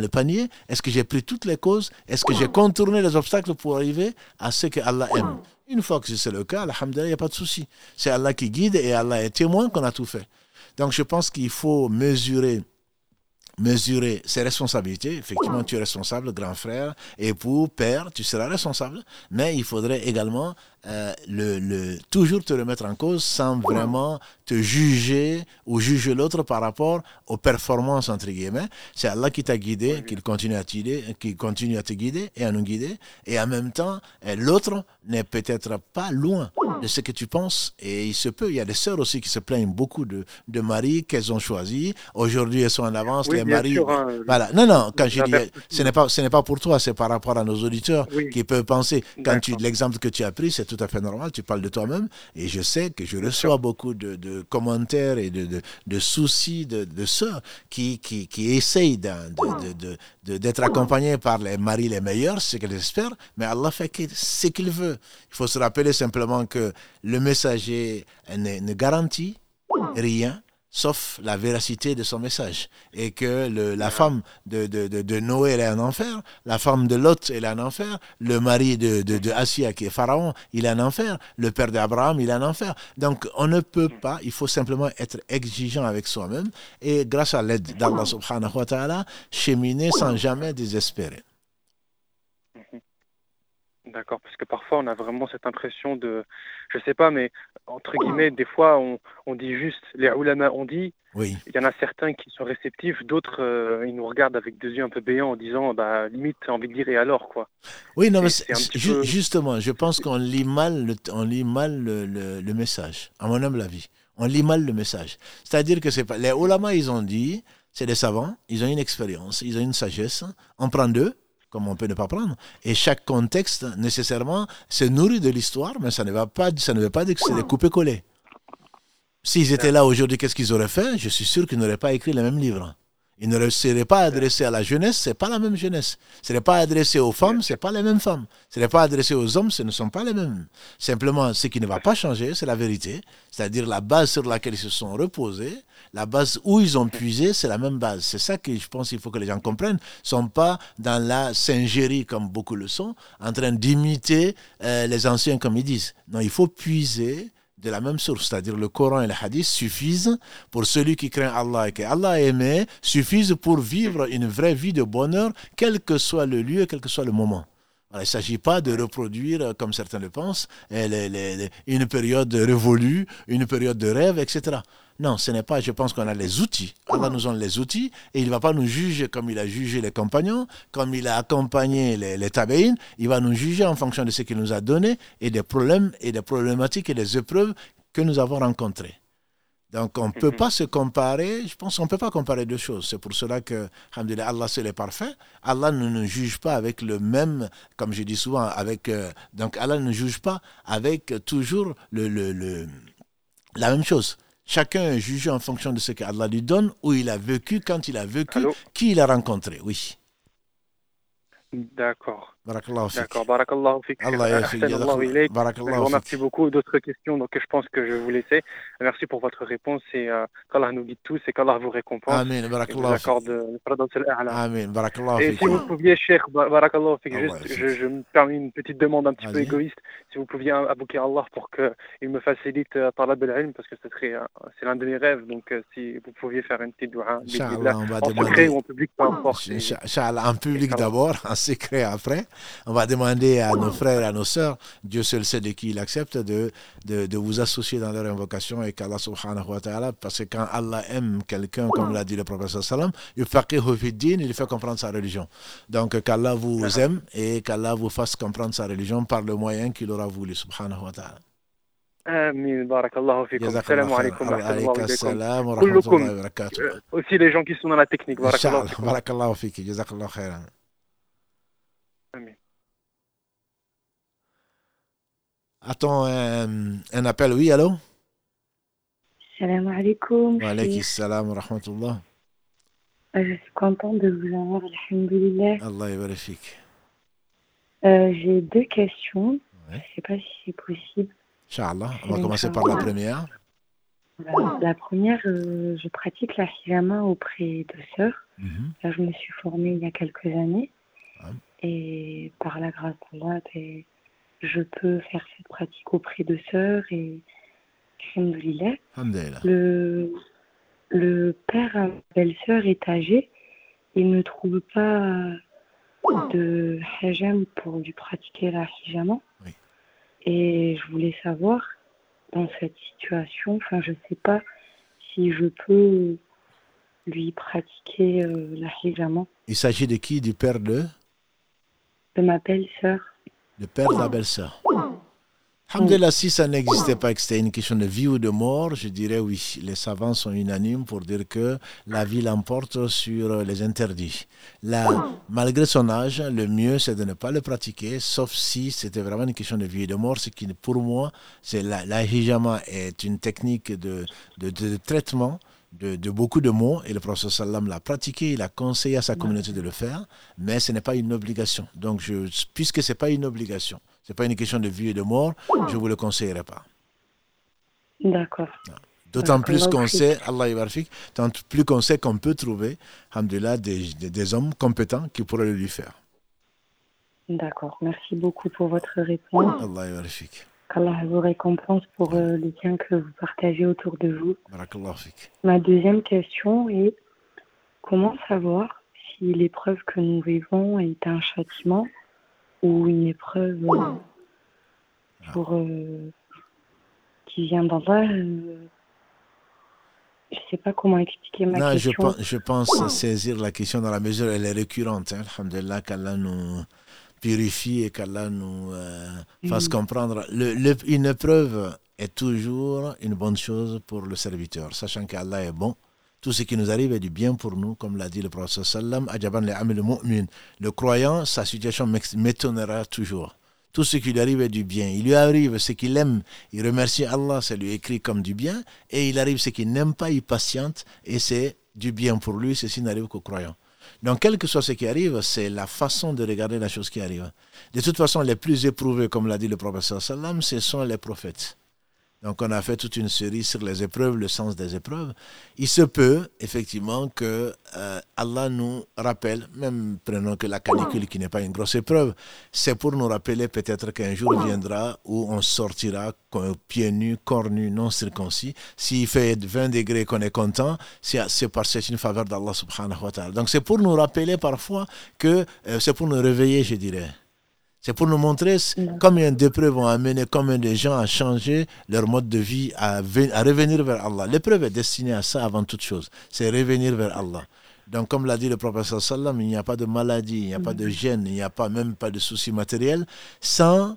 Speaker 1: panier? Est-ce que j'ai pris toutes les causes? Est-ce que j'ai contourné les obstacles pour arriver à ce que Allah aime? Une fois que c'est le cas, alhamdulillah, il n'y a pas de souci. C'est Allah qui guide et Allah est témoin qu'on a tout fait. Donc je pense qu'il faut mesurer mesurer ses responsabilités. Effectivement, tu es responsable, grand frère, époux, père, tu seras responsable, mais il faudrait également euh, le, le, toujours te remettre en cause sans vraiment te juger ou juger l'autre par rapport aux performances, entre guillemets. C'est Allah qui t'a guidé, qu'il continue à qui continue à te guider et à nous guider. Et en même temps, euh, l'autre n'est peut-être pas loin de ce que tu penses. Et il se peut, il y a des sœurs aussi qui se plaignent beaucoup de, de maris qu'elles ont choisis. Aujourd'hui, elles sont en avance, les maris. Hein, voilà. Non, non, quand je dis, ce n'est pas, ce n'est pas pour toi, c'est par rapport à nos auditeurs qui peuvent penser. Quand tu, l'exemple que tu as pris, c'est tout à fait normal, tu parles de toi-même, et je sais que je reçois beaucoup de, commentaires et de, de soucis de, sœurs qui, qui, qui essayent d'être accompagnés par les maris les meilleurs, ce qu'elles espèrent, mais Allah fait ce qu'il veut. Il faut se rappeler simplement que le messager ne garantit rien sauf la véracité de son message. Et que le, la femme de, de, de, Noé, elle est en enfer, la femme de Lot, elle est en enfer, le mari de, de, de Assia, qui est Pharaon, il est en enfer, le père d'Abraham, il est en enfer. Donc on ne peut pas, il faut simplement être exigeant avec soi-même et grâce à l'aide d'Allah subhanahu wa ta'ala, cheminer sans jamais désespérer.
Speaker 3: D'accord, parce que parfois on a vraiment cette impression de, je sais pas, mais entre guillemets, des fois on, on dit juste, les ulama ont dit, oui. il y en a certains qui sont réceptifs, d'autres euh, ils nous regardent avec des yeux un peu béants en disant, bah limite, envie de dire et alors quoi.
Speaker 1: Oui, non, mais justement, je pense qu'on lit mal, le, on lit mal le, le, message, à mon humble avis. On lit mal le message. C'est-à-dire que c'est pas, les ulama ils ont dit, c'est des savants, ils ont une expérience, ils ont une sagesse, on prend d'eux comme on peut ne pas prendre. Et chaque contexte, nécessairement, se nourrit de l'histoire, mais ça ne, va pas, ça ne veut pas dire que c'est des coupés-collés. S'ils étaient là aujourd'hui, qu'est-ce qu'ils auraient fait? Je suis sûr qu'ils n'auraient pas écrit le même livre. Il ne serait pas adressé à la jeunesse, ce n'est pas la même jeunesse. Ce n'est pas adressé aux femmes, ce n'est pas les mêmes femmes. Ce n'est pas adressé aux hommes, ce ne sont pas les mêmes. Simplement, ce qui ne va pas changer, c'est la vérité. C'est-à-dire la base sur laquelle ils se sont reposés, la base où ils ont puisé, c'est la même base. C'est ça que je pense qu'il faut que les gens comprennent. Ils sont pas dans la singerie, comme beaucoup le sont, en train d'imiter euh, les anciens, comme ils disent. Non, il faut puiser de la même source, c'est-à-dire le Coran et le Hadith suffisent pour celui qui craint Allah et que Allah aimé, suffisent pour vivre une vraie vie de bonheur, quel que soit le lieu, quel que soit le moment. Il ne s'agit pas de reproduire, comme certains le pensent, une période révolue, une période de rêve, etc. Non, ce n'est pas, je pense qu'on a les outils. Allah nous donne les outils et il ne va pas nous juger comme il a jugé les compagnons, comme il a accompagné les, les Il va nous juger en fonction de ce qu'il nous a donné et des problèmes et des problématiques et des épreuves que nous avons rencontrées. Donc on ne peut mhm. pas se comparer, je pense qu'on ne peut pas comparer deux choses. C'est pour cela que, Allah c'est le parfait. Allah ne nous juge pas avec le même, comme je dis souvent, avec, euh, donc Allah ne juge pas avec toujours le, le, le la même chose. Chacun est jugé en fonction de ce qu'Allah lui donne, où il a vécu, quand il a vécu, qui il a rencontré. Oui.
Speaker 3: D'accord.
Speaker 1: Barakallahu
Speaker 3: D'accord, barakallahu fik. Allah Je vous remercie beaucoup. D'autres questions, donc je pense que je vais vous laisser. Merci pour votre réponse et euh, qu'Allah nous guide tous et qu'Allah vous récompense.
Speaker 1: Amen,
Speaker 3: accorde le
Speaker 1: Amen,
Speaker 3: Et si vous pouviez, Cheikh, barakallahu fik, juste, je, je, me permets une petite demande un petit peu égoïste. Si vous pouviez abouquer Allah pour qu'il me facilite euh, Talab al-Ilm, parce que ce serait, euh, c'est l'un de mes rêves. Donc si vous pouviez faire une petite doua, en secret ou en public, peu importe.
Speaker 1: Inch'Allah, en public d'abord, en secret après. On va demander à nos frères et à nos sœurs, Dieu seul sait de qui il accepte, de, de, vous associer dans leur invocation et qu'Allah subhanahu wa ta'ala, parce que quand Allah aime quelqu'un, comme l'a dit le prophète sallam, il lui fait comprendre sa religion. Donc qu'Allah vous aime et qu'Allah vous fasse comprendre sa religion par le moyen qu'il aura voulu, subhanahu wa ta'ala.
Speaker 3: Amin, barakallahu fikum. Salam alaikum. Wa rahmatullahi wa barakatuh. Aussi les gens qui sont dans la technique.
Speaker 1: Barakallahu fikum. Jazakallahu khairan. Attends, un, un appel, oui, allô?
Speaker 4: Salam alaikum.
Speaker 1: Wa alaikum salam wa rahmatullah.
Speaker 4: Euh, je suis contente de vous avoir, alhamdulillah.
Speaker 1: Allah vérifie.
Speaker 4: Euh, J'ai deux questions. Je ne sais pas si c'est possible.
Speaker 1: Inch'Allah, on va commencer par la première.
Speaker 4: La première, euh, je pratique la hijama auprès de sœurs. Mhm. Là, je me suis formée il y a quelques années. Et par la grâce d'Allah, je peux faire cette pratique auprès de sœurs et le, le père à ma belle-sœur est âgé. Il ne trouve pas de hajam pour lui pratiquer la hijama. Et je voulais savoir, dans cette situation, enfin je ne sais pas si je peux lui pratiquer euh, la hijama.
Speaker 1: Il s'agit de qui? Du père de?
Speaker 4: De ma belle-sœur.
Speaker 1: Le père de la belle-sœur. Alhamdulillah, si ça n'existait pas, que c'était une question de vie ou de mort, je dirais oui. Les savants sont unanimes pour dire que la vie l'emporte sur les interdits. Là, malgré son âge, le mieux, c'est de ne pas le pratiquer, sauf si c'était vraiment une question de vie et de mort. Ce qui, pour moi, c'est la, la hijama est une technique de, de, de traitement de, beaucoup de mots et le professeur Sallam l'a pratiqué, il a conseillé à sa communauté de le faire, mais ce n'est pas une obligation. Donc, je, puisque ce n'est pas une obligation, ce n'est pas une question de vie et de mort, je ne vous le conseillerais pas.
Speaker 4: D'accord.
Speaker 1: D'autant plus qu'on sait, Allah tant plus qu'on sait qu'on peut trouver, alhamdulillah, des, des, hommes compétents qui pourraient le lui faire.
Speaker 4: D'accord. Merci beaucoup pour votre réponse.
Speaker 1: Allah
Speaker 4: qu'Allah vous récompense pour euh, le bien que vous partagez autour de vous. Ma deuxième question est comment savoir si l'épreuve que nous vivons est un châtiment ou une épreuve euh, pour, euh, qui vient d'Allah je ne sais pas comment expliquer ma question.
Speaker 1: Je pense, je pense saisir la question dans la mesure où elle est récurrente. Hein. Alhamdulillah, qu'Allah nous purifie et qu'Allah nous euh, fasse mm. comprendre. Le, une épreuve est toujours une bonne chose pour le serviteur, sachant qu'Allah est bon. Tout ce qui nous arrive est du bien pour nous, comme l'a dit le prophète sallam. Le croyant, sa situation m'étonnera toujours. Tout ce qui lui arrive est du bien. Il lui arrive ce qu'il aime, il remercie Allah, ça lui écrit comme du bien. Et il arrive ce qu'il n'aime pas, il patiente, et c'est du bien pour lui, ceci n'arrive qu'aux croyants. Donc, quel que soit ce qui arrive, c'est la façon de regarder la chose qui arrive. De toute façon, les plus éprouvés, comme l'a dit le professeur Salam, ce sont les prophètes. Donc on a fait toute une série sur les épreuves, le sens des épreuves. Il se peut effectivement que euh, Allah nous rappelle, même prenons que la canicule qui n'est pas une grosse épreuve, c'est pour nous rappeler peut-être qu'un jour viendra où on sortira pieds nus, corps nus, non circoncis. S'il fait 20 degrés qu'on est content, c'est parce que c'est une faveur d'Allah subhanahu wa ta'ala. Donc c'est pour nous rappeler parfois que euh, c'est pour nous réveiller, je dirais. C'est pour nous montrer combien d'épreuves ont amené combien de gens à changer leur mode de vie, à, à revenir vers Allah. L'épreuve est destinée à ça avant toute chose. C'est revenir vers Allah. Donc, comme l'a dit le professeur Sallam, il n'y a pas de maladie, il n'y a pas de gêne, il n'y a pas même pas de soucis matériels sans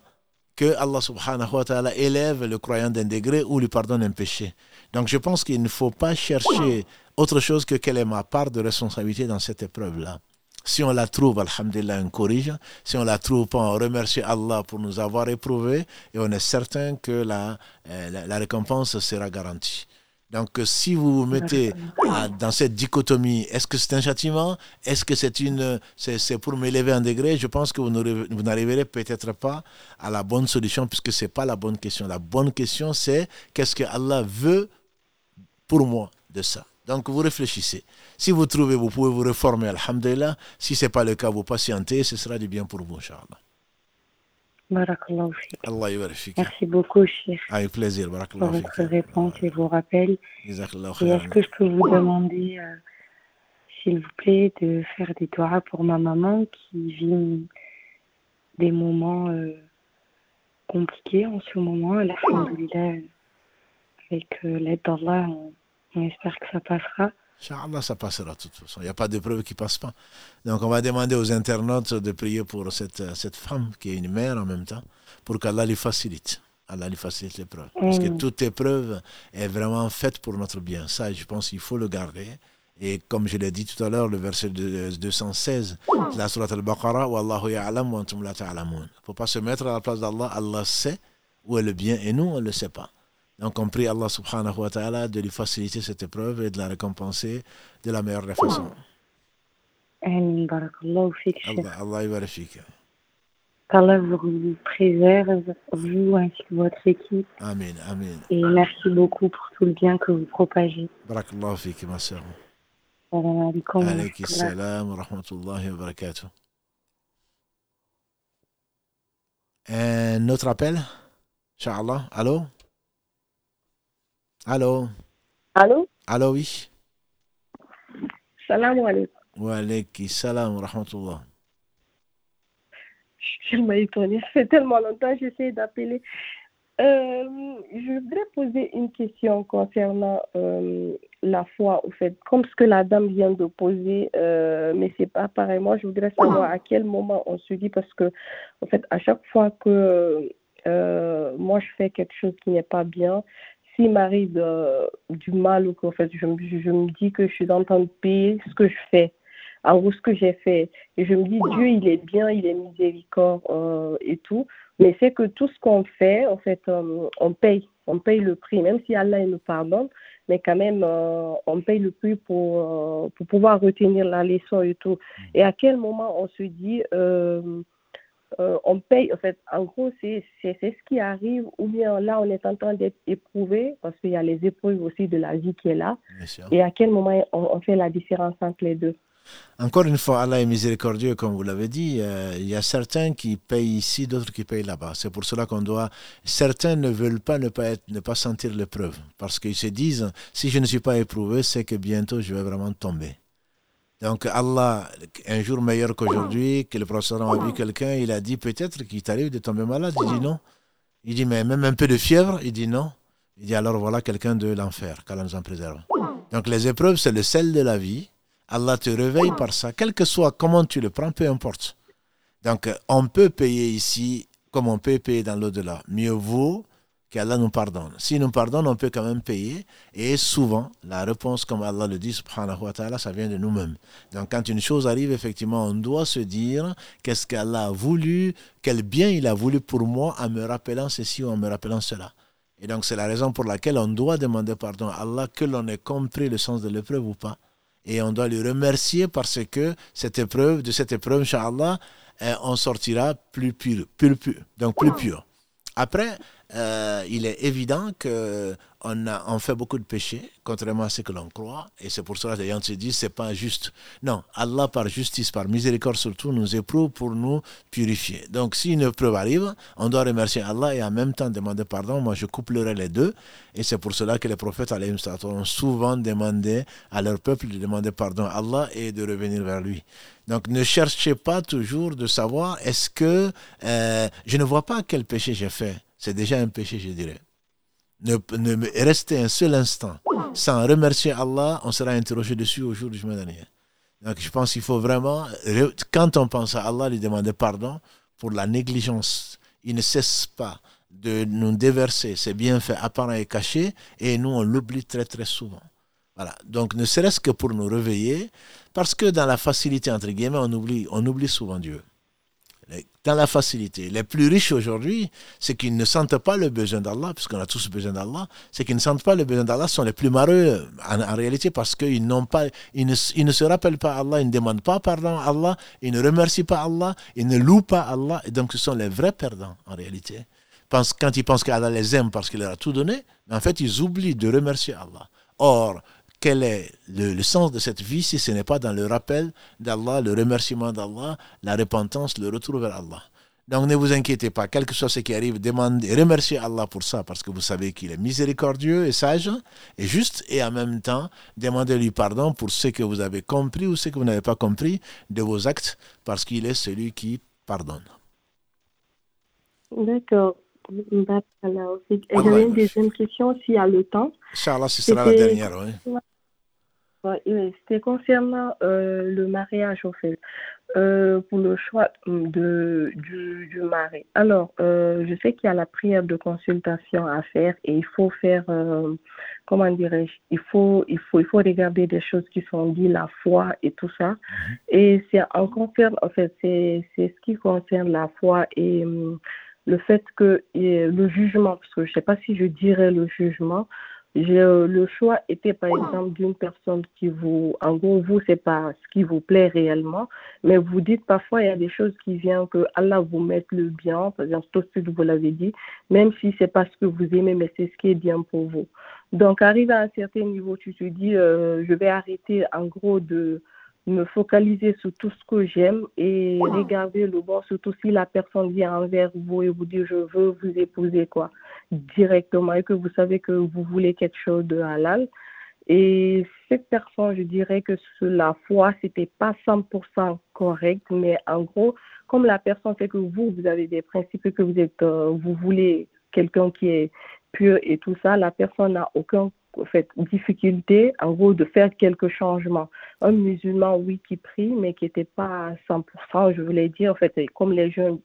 Speaker 1: que Allah subhanahu wa ta'ala élève le croyant d'un degré ou lui pardonne un péché. Donc, je pense qu'il ne faut pas chercher autre chose que quelle est ma part de responsabilité dans cette épreuve-là. Si on la trouve, Alhamdulillah, on corrige. Si on la trouve pas, on remercie Allah pour nous avoir éprouvés et on est certain que la, euh, la, récompense sera garantie. Donc, si vous vous mettez dans cette dichotomie, est-ce que c'est un châtiment? Est-ce que c'est une, c'est pour m'élever un degré? Je pense que vous n'arriverez peut-être pas à la bonne solution puisque c'est pas la bonne question. La bonne question, c'est qu'est-ce que Allah veut pour moi de ça? Donc vous réfléchissez. Si vous trouvez, vous pouvez vous réformer, alhamdulillah. Si ce n'est pas le cas, vous patientez, ce sera du bien pour vous, Inch'Allah.
Speaker 4: Allah Merci beaucoup, Cheikh.
Speaker 1: Avec plaisir.
Speaker 4: Pour votre réponse et vos rappels. est-ce que je peux vous demander, euh, s'il vous plaît, de faire des doigts pour ma maman qui vit des moments euh, compliqués en ce moment? Alhamdulillah, avec euh, l'aide d'Allah, on espère que ça passera.
Speaker 1: Inch'Allah, ça passera de toute façon. Il n'y a pas de preuve qui ne passe pas. Donc, on va demander aux internautes de prier pour cette, cette femme qui est une mère en même temps, pour qu'Allah lui facilite. Allah lui facilite l'épreuve. Parce que toute épreuve est vraiment faite pour notre bien. Ça, je pense qu'il faut le garder. Et comme je l'ai dit tout à l'heure, le verset 216 de la Surah Al-Baqarah, Wallahu ya'lam wa antum la ta'lamun. Il ne faut pas se mettre à la place d'Allah. Allah sait où est le bien et nous, on ne le sait pas. Donc on prie Allah subhanahu wa ta'ala de lui faciliter cette épreuve et de la récompenser de la meilleure des façons.
Speaker 4: Allah,
Speaker 1: Allah
Speaker 4: Qu'Allah vous préserve, vous ainsi que votre équipe.
Speaker 1: Amen, amen.
Speaker 4: Et merci beaucoup pour tout le bien que vous propagez.
Speaker 1: Barakallahu fik, ma soeur.
Speaker 4: Salam alaikum.
Speaker 1: Alaykum salam wa rahmatullahi wa barakatuh. Un autre appel? Inch'Allah. Allô? Allô?
Speaker 5: Allô?
Speaker 1: Allô, oui?
Speaker 5: Salam alaikum.
Speaker 1: Wa alaikum salam wa rahmatullah.
Speaker 5: Je suis tellement étonnée. Ça fait tellement longtemps que j'essaie d'appeler. Euh, je voudrais poser une question concernant euh, la foi, au fait, comme ce que la dame vient de poser, euh, mais c'est pas pareil. Moi, je voudrais savoir à quel moment on se dit, parce que, en fait, à chaque fois que moi je fais quelque chose qui n'est pas bien, m'arrive du mal ou qu'en fait je, je, me dis que je suis en train de payer ce que je fais, en gros ce que j'ai fait, et je me dis Dieu il est bien, il est miséricorde euh, et tout, mais c'est que tout ce qu'on fait, en fait, euh, on paye, on paye le prix, même si Allah il nous pardonne, mais quand même euh, on paye le prix pour, pour pouvoir retenir la leçon et tout. Et à quel moment on se dit euh, on paye, en fait, en gros, c'est ce qui arrive, ou bien là, on est en train d'être éprouvé, parce qu'il y a les épreuves aussi de la vie qui est là, et à quel moment on, fait la différence entre les deux?
Speaker 1: Encore une fois, Allah est miséricordieux, comme vous l'avez dit. Euh, il y a certains qui payent ici, d'autres qui payent là-bas. C'est pour cela qu'on doit. Certains ne veulent pas ne pas, être, ne pas sentir l'épreuve, parce qu'ils se disent si je ne suis pas éprouvé, c'est que bientôt je vais vraiment tomber. Donc Allah, un jour meilleur qu'aujourd'hui, que le professeur a vu quelqu'un, il a dit peut-être qu'il t'arrive de tomber malade. Il dit non. Il dit mais même un peu de fièvre. Il dit non. Il dit alors voilà quelqu'un de l'enfer, qu'Allah nous en préserve. Donc les épreuves, c'est le sel de la vie. Allah te réveille par ça, quel que soit comment tu le prends, peu importe. Donc on peut payer ici comme on peut payer dans l'au-delà. Mieux vaut qu'Allah nous pardonne. Si nous pardonne, on peut quand même payer. Et souvent, la réponse, comme Allah le dit, subhanahu wa ta'ala, ça vient de nous-mêmes. Donc quand une chose arrive, effectivement, on doit se dire qu'est-ce qu'Allah a voulu, quel bien il a voulu pour moi en me rappelant ceci ou en me rappelant cela. Et donc c'est la raison pour laquelle on doit demander pardon à Allah, que l'on ait compris le sens de l'épreuve ou pas. et on doit le remercier parce que cette épreuve, de cette épreuve, Inch'Allah, euh, on sortira plus pur, plus pur, donc plus pur. Après, euh, il est évident qu'on on fait beaucoup de péchés, contrairement à ce que l'on croit. Et c'est pour cela que les gens se disent c'est pas juste. Non, Allah, par justice, par miséricorde surtout, nous éprouve pour nous purifier. Donc, si une épreuve arrive, on doit remercier Allah et en même temps demander pardon. Moi, je couplerai les deux. Et c'est pour cela que les prophètes ont souvent demandé à leur peuple de demander pardon à Allah et de revenir vers lui. Donc, ne cherchez pas toujours de savoir est-ce que euh, je ne vois pas quel péché j'ai fait c'est déjà un péché, je dirais. Ne, ne rester un seul instant sans remercier Allah, on sera interrogé dessus au jour du jugement dernier. Donc je pense qu'il faut vraiment, quand on pense à Allah, lui demander pardon pour la négligence. Il ne cesse pas de nous déverser ses bienfaits apparents et cachés, et nous on l'oublie très très souvent. Voilà. Donc ne serait-ce que pour nous réveiller, parce que dans la facilité, entre guillemets, on oublie, on oublie souvent Dieu dans la facilité. Les plus riches aujourd'hui, c'est qu'ils ne sentent pas le besoin d'Allah, puisqu'on a tous besoin d'Allah, c'est qu'ils ne sentent pas le besoin d'Allah, sont les plus malheureux en, réalité parce qu'ils n'ont pas, ils ne, se rappellent pas Allah, ils ne demandent pas pardon à Allah, ils ne remercient pas Allah, ils ne louent pas Allah, et donc ce sont les vrais perdants en réalité. Quand ils pensent qu'Allah les aime parce qu'il leur a tout donné, en fait ils oublient de remercier Allah. Or, quel est le, sens de cette vie si ce n'est pas dans le rappel d'Allah, le remerciement d'Allah, la repentance, le retour vers Allah. Donc ne vous inquiétez pas, quel que soit ce qui arrive, demandez, remerciez Allah pour ça, parce que vous savez qu'il est miséricordieux et sage et juste, et en même temps, demandez-lui pardon pour ce que vous avez compris ou ce que vous n'avez pas compris de vos actes, parce qu'il est celui qui pardonne.
Speaker 5: D'accord. J'avais une deuxième question, s'il y a le temps.
Speaker 1: Inch'Allah, ce sera la dernière, oui.
Speaker 5: C'était concernant euh, le mariage, en fait, euh, pour le choix de, du, du mari. Alors, euh, je sais qu'il y a la prière de consultation à faire et il faut faire, comment dirais-je, il faut, il, faut, il faut regarder des choses qui sont dites, la foi et tout ça. Mhm. Et c'est en concerne, en fait, c'est ce qui concerne la foi et le fait que le jugement, parce que je ne sais pas si je dirais le jugement, euh, le choix était par exemple d'une personne qui vous, en gros, vous, c'est pas ce qui vous plaît réellement, mais vous dites parfois il y a des choses qui viennent que Allah vous mette le bien, par exemple, tout ce que vous l'avez dit, même si c'est pas ce que vous aimez, mais c'est ce qui est bien pour vous. Donc, arrivé à un certain niveau, tu te dis, euh, je vais arrêter en gros de, me focaliser sur tout ce que j'aime et regarder le bon, surtout si la personne vient envers vous et vous dit je veux vous épouser quoi directement et que vous savez que vous voulez quelque chose de halal. Et cette personne, je dirais que la foi, c'était pas 100% correct, mais en gros, comme la personne sait que vous, vous avez des principes, que vous êtes, euh, vous voulez quelqu'un qui est pur et tout ça, la personne n'a aucun fait, difficulté, en gros, de faire quelques changements. Un musulman, oui, qui prie, mais qui n'était pas à 100%, je voulais dire, en fait, comme les jeunes,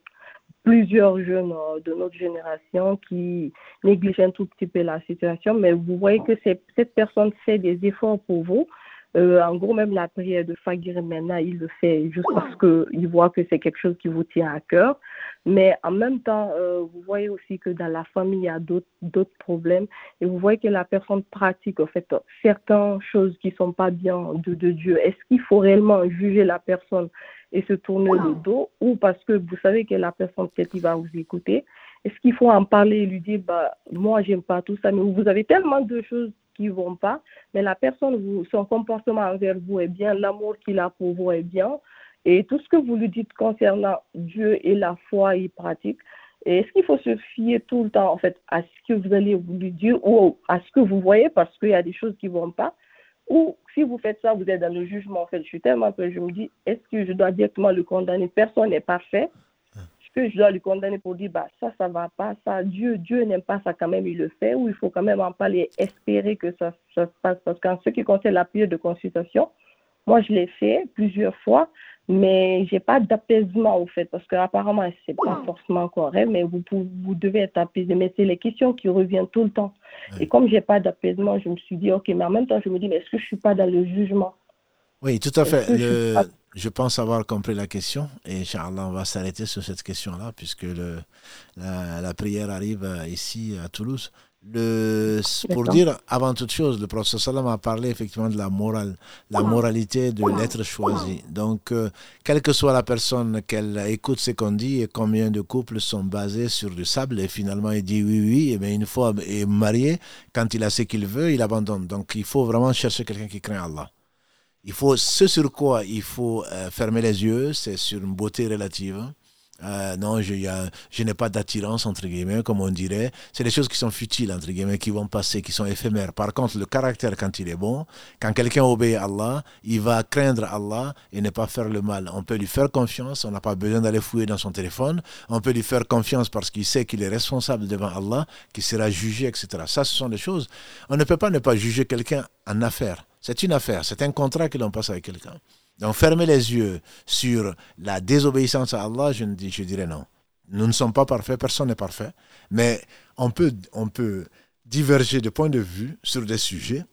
Speaker 5: plusieurs jeunes euh, de notre génération qui négligent un tout petit peu la situation, mais vous voyez que cette personne fait des efforts pour vous, euh, en gros, même la prière de Fagir maintenant, il le fait juste parce qu'il voit que c'est quelque chose qui vous tient à cœur. Mais en même temps, euh, vous voyez aussi que dans la famille, il y a d'autres problèmes. Et vous voyez que la personne pratique, en fait, certaines choses qui ne sont pas bien de, Dieu. Est-ce qu'il faut réellement juger la personne et se tourner le dos ou parce que vous savez que la personne, peut-être, va vous écouter? Est-ce qu'il faut en parler et lui dire, bah, moi, j'aime pas tout ça, mais vous avez tellement de choses qui vont pas, mais la personne, son comportement envers vous est bien, l'amour qu'il a pour vous est bien, et tout ce que vous lui dites concernant Dieu et la foi, il pratique. Est-ce qu'il faut se fier tout le temps, en fait, à ce que vous allez lui dire ou à ce que vous voyez parce qu'il y a des choses qui vont pas? Ou si vous faites ça, vous êtes dans le jugement. En fait, je suis tellement que je me dis, est-ce que je dois directement le condamner? Personne n'est parfait que je dois lui condamner pour dire bah ça ça va pas ça Dieu Dieu n'aime pas ça quand même il le fait ou il faut quand même en parler espérer que ça, ça se passe. Parce qu'en ce qui concerne la de consultation moi je l'ai fait plusieurs fois mais j'ai pas d'apaisement au fait parce qu'apparemment c'est pas forcément correct mais vous vous devez être apaisé mais c'est les questions qui reviennent tout le temps. Et comme j'ai pas d'apaisement je me suis dit ok mais en même temps je me dis mais est-ce que je suis pas dans le jugement?
Speaker 1: Oui tout à fait [LAUGHS] je pense avoir compris la question et Inch'Allah, on va s'arrêter sur cette question-là puisque le, la, prière arrive ici à Toulouse. le, pour dire avant toute chose, le professeur Salam a parlé effectivement de la morale, la moralité de l'être choisi. Donc, euh, quelle que soit la personne qu'elle écoute ce qu'on dit et combien de couples sont basés sur du sable et finalement il dit oui, oui, et bien une fois est marié, quand il a ce qu'il veut, il abandonne. Donc, il faut vraiment chercher quelqu'un qui craint Allah. Il faut, ce sur quoi il faut euh, fermer les yeux, c'est sur une beauté relative euh, non, je, n'ai pas d'attirance, entre guillemets, comme on dirait. C'est des choses qui sont futiles, entre guillemets, qui vont passer, qui sont éphémères. Par contre, le caractère, quand il est bon, quand quelqu'un obéit à Allah, il va craindre Allah et ne pas faire le mal. On peut lui faire confiance, on n'a pas besoin d'aller fouiller dans son téléphone. On peut lui faire confiance parce qu'il sait qu'il est responsable devant Allah, qu'il sera jugé, etc. Ça, ce sont des choses. On ne peut pas ne pas juger quelqu'un en affaire. C'est une affaire, c'est un contrat que l'on passe avec quelqu'un. Donc fermer les yeux sur la désobéissance à Allah, je, dirais non. Nous ne sommes pas parfaits, personne n'est parfait, mais on peut, on peut diverger de point de vue sur des sujets,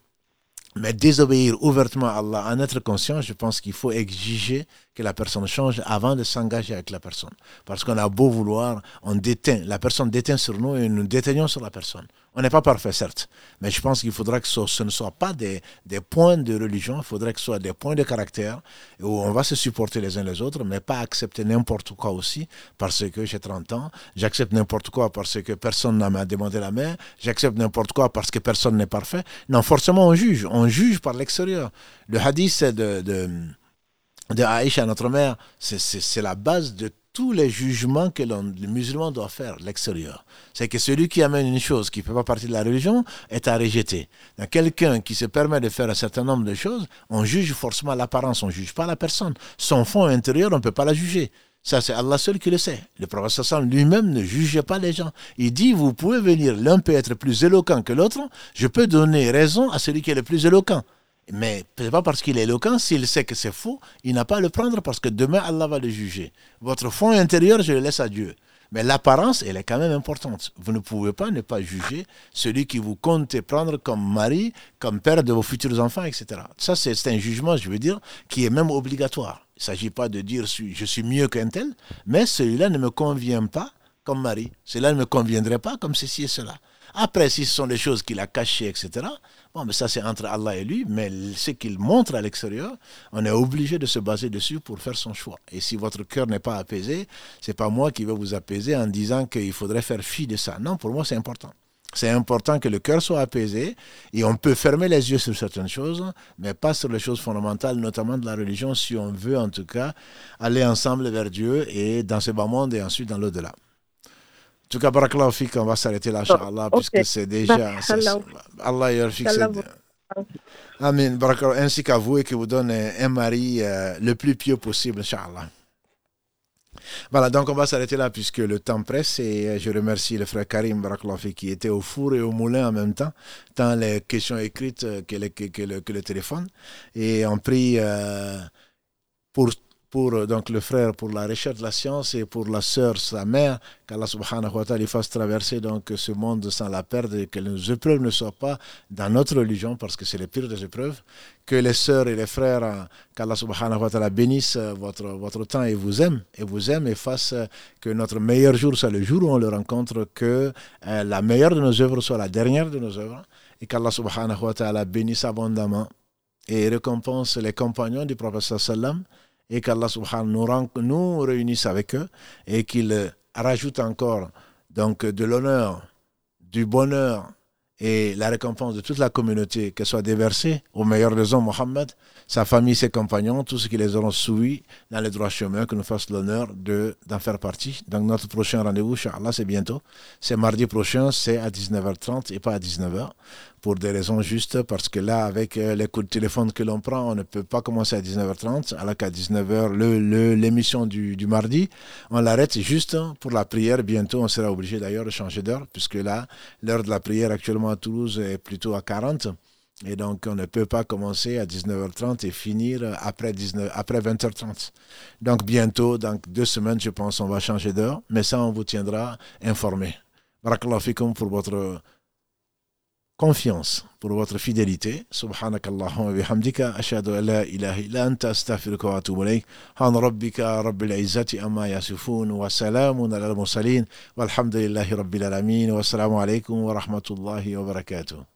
Speaker 1: mais désobéir ouvertement à Allah, en être conscient, je pense qu'il faut exiger que la personne change avant de s'engager avec la personne. Parce qu'on a beau vouloir, on déteint, la personne déteint sur nous et nous déteignons sur la personne. On n'est pas parfait, certes, mais je pense qu'il faudra que ce, ne soit pas des, points de religion, il faudrait que ce soit des points de caractère où on va se supporter les uns les autres, mais pas accepter n'importe quoi aussi parce que j'ai 30 ans, j'accepte n'importe quoi parce que personne n'a m'a demandé la main, j'accepte n'importe quoi parce que personne n'est parfait. Non, forcément on juge, on juge par l'extérieur. Le hadith de, de, de Aïcha, notre mère, c'est la base de tous les jugements que le musulman doit faire, l'extérieur. C'est que celui qui amène une chose qui ne fait pas partie de la religion est à rejeter. Quelqu'un qui se permet de faire un certain nombre de choses, on juge forcément l'apparence, on ne juge pas la personne. Son fond intérieur, on ne peut pas la juger. Ça, c'est Allah seul qui le sait. Le prophète lui-même ne juge pas les gens. Il dit, vous pouvez venir, l'un peut être plus éloquent que l'autre, je peux donner raison à celui qui est le plus éloquent. Mais ce n'est pas parce qu'il est éloquent, s'il sait que c'est faux, il n'a pas à le prendre parce que demain Allah va le juger. Votre fond intérieur, je le laisse à Dieu. Mais l'apparence, elle est quand même importante. Vous ne pouvez pas ne pas juger celui qui vous comptez prendre comme mari, comme père de vos futurs enfants, etc. Ça, c'est un jugement, je veux dire, qui est même obligatoire. Il ne s'agit pas de dire je suis mieux qu'un tel, mais celui-là ne me convient pas comme mari. Cela ne me conviendrait pas comme ceci et cela. Après, si ce sont des choses qu'il a cachées, etc., bon, mais ça c'est entre Allah et lui, mais ce qu'il montre à l'extérieur, on est obligé de se baser dessus pour faire son choix. Et si votre cœur n'est pas apaisé, c'est pas moi qui vais vous apaiser en disant qu'il faudrait faire fi de ça. Non, pour moi c'est important. C'est important que le cœur soit apaisé et on peut fermer les yeux sur certaines choses, mais pas sur les choses fondamentales, notamment de la religion, si on veut en tout cas aller ensemble vers Dieu et dans ce bas monde et ensuite dans l'au-delà tout cas, Barakallahu fik, on va s'arrêter là, Inch'Allah, puisque c'est déjà. Allah yarfik. Amen. Barakallahu, ainsi qu'à vous et qui vous donne un mari euh, le plus pieux possible, Inch'Allah. Voilà, donc on va s'arrêter là puisque le temps presse et euh, je remercie le frère Karim Baraklafi qui était au four et au moulin en même temps, tant les questions écrites que, que, le, que le, téléphone. Et on prie euh, pour pour euh, donc le frère pour la recherche de la science et pour la sœur, sa mère, qu'Allah subhanahu wa ta'ala fasse traverser donc ce monde sans la perdre et que les épreuves ne soient pas dans notre religion parce que c'est le pire des épreuves. Que les sœurs et les frères, euh, qu'Allah subhanahu wa ta'ala bénisse euh, votre, votre temps et vous aime et vous aime et fasse que notre meilleur jour soit le jour où on le rencontre, que la meilleure de nos œuvres soit la dernière de nos œuvres et qu'Allah subhanahu wa ta'ala bénisse abondamment et récompense les compagnons du prophète sallam et qu'Allah subhanahu nous, nous réunisse avec eux et qu'il rajoute encore donc de l'honneur, du bonheur et la récompense de toute la communauté, qu'elle soit déversée au meilleur des hommes, Mohammed, sa famille, ses compagnons, tous ceux qui les auront suivis dans les droits chemins, que nous fasse l'honneur d'en faire partie. Donc notre prochain rendez-vous, Inch'Allah, c'est bientôt. C'est mardi prochain, c'est à 19h30 et pas à 19h pour des raisons justes, parce que là, avec euh, les coups de téléphone que l'on prend, on ne peut pas commencer à 19h30, alors qu'à 19h, l'émission le, du, du, mardi, on l'arrête juste pour la prière. Bientôt, on sera obligé d'ailleurs de changer d'heure, puisque là, l'heure de la prière actuellement à Toulouse est plutôt à 40. Et donc, on ne peut pas commencer à 19h30 et finir après, 19, après 20h30. Donc, bientôt, dans deux semaines, je pense, on va changer d'heure. Mais ça, on vous tiendra informé. Barakallahu pour votre confiance, pour votre fidélité. Subhanak Allahumma bihamdika, ashadu an la ilaha illa anta astaghfiruka wa atubu ilayk. Han rabbika rabbil izzati amma yasifun wa salamun ala al-mursalin walhamdulillahi rabbil alamin wa assalamu alaykum wa rahmatullahi wa barakatuh.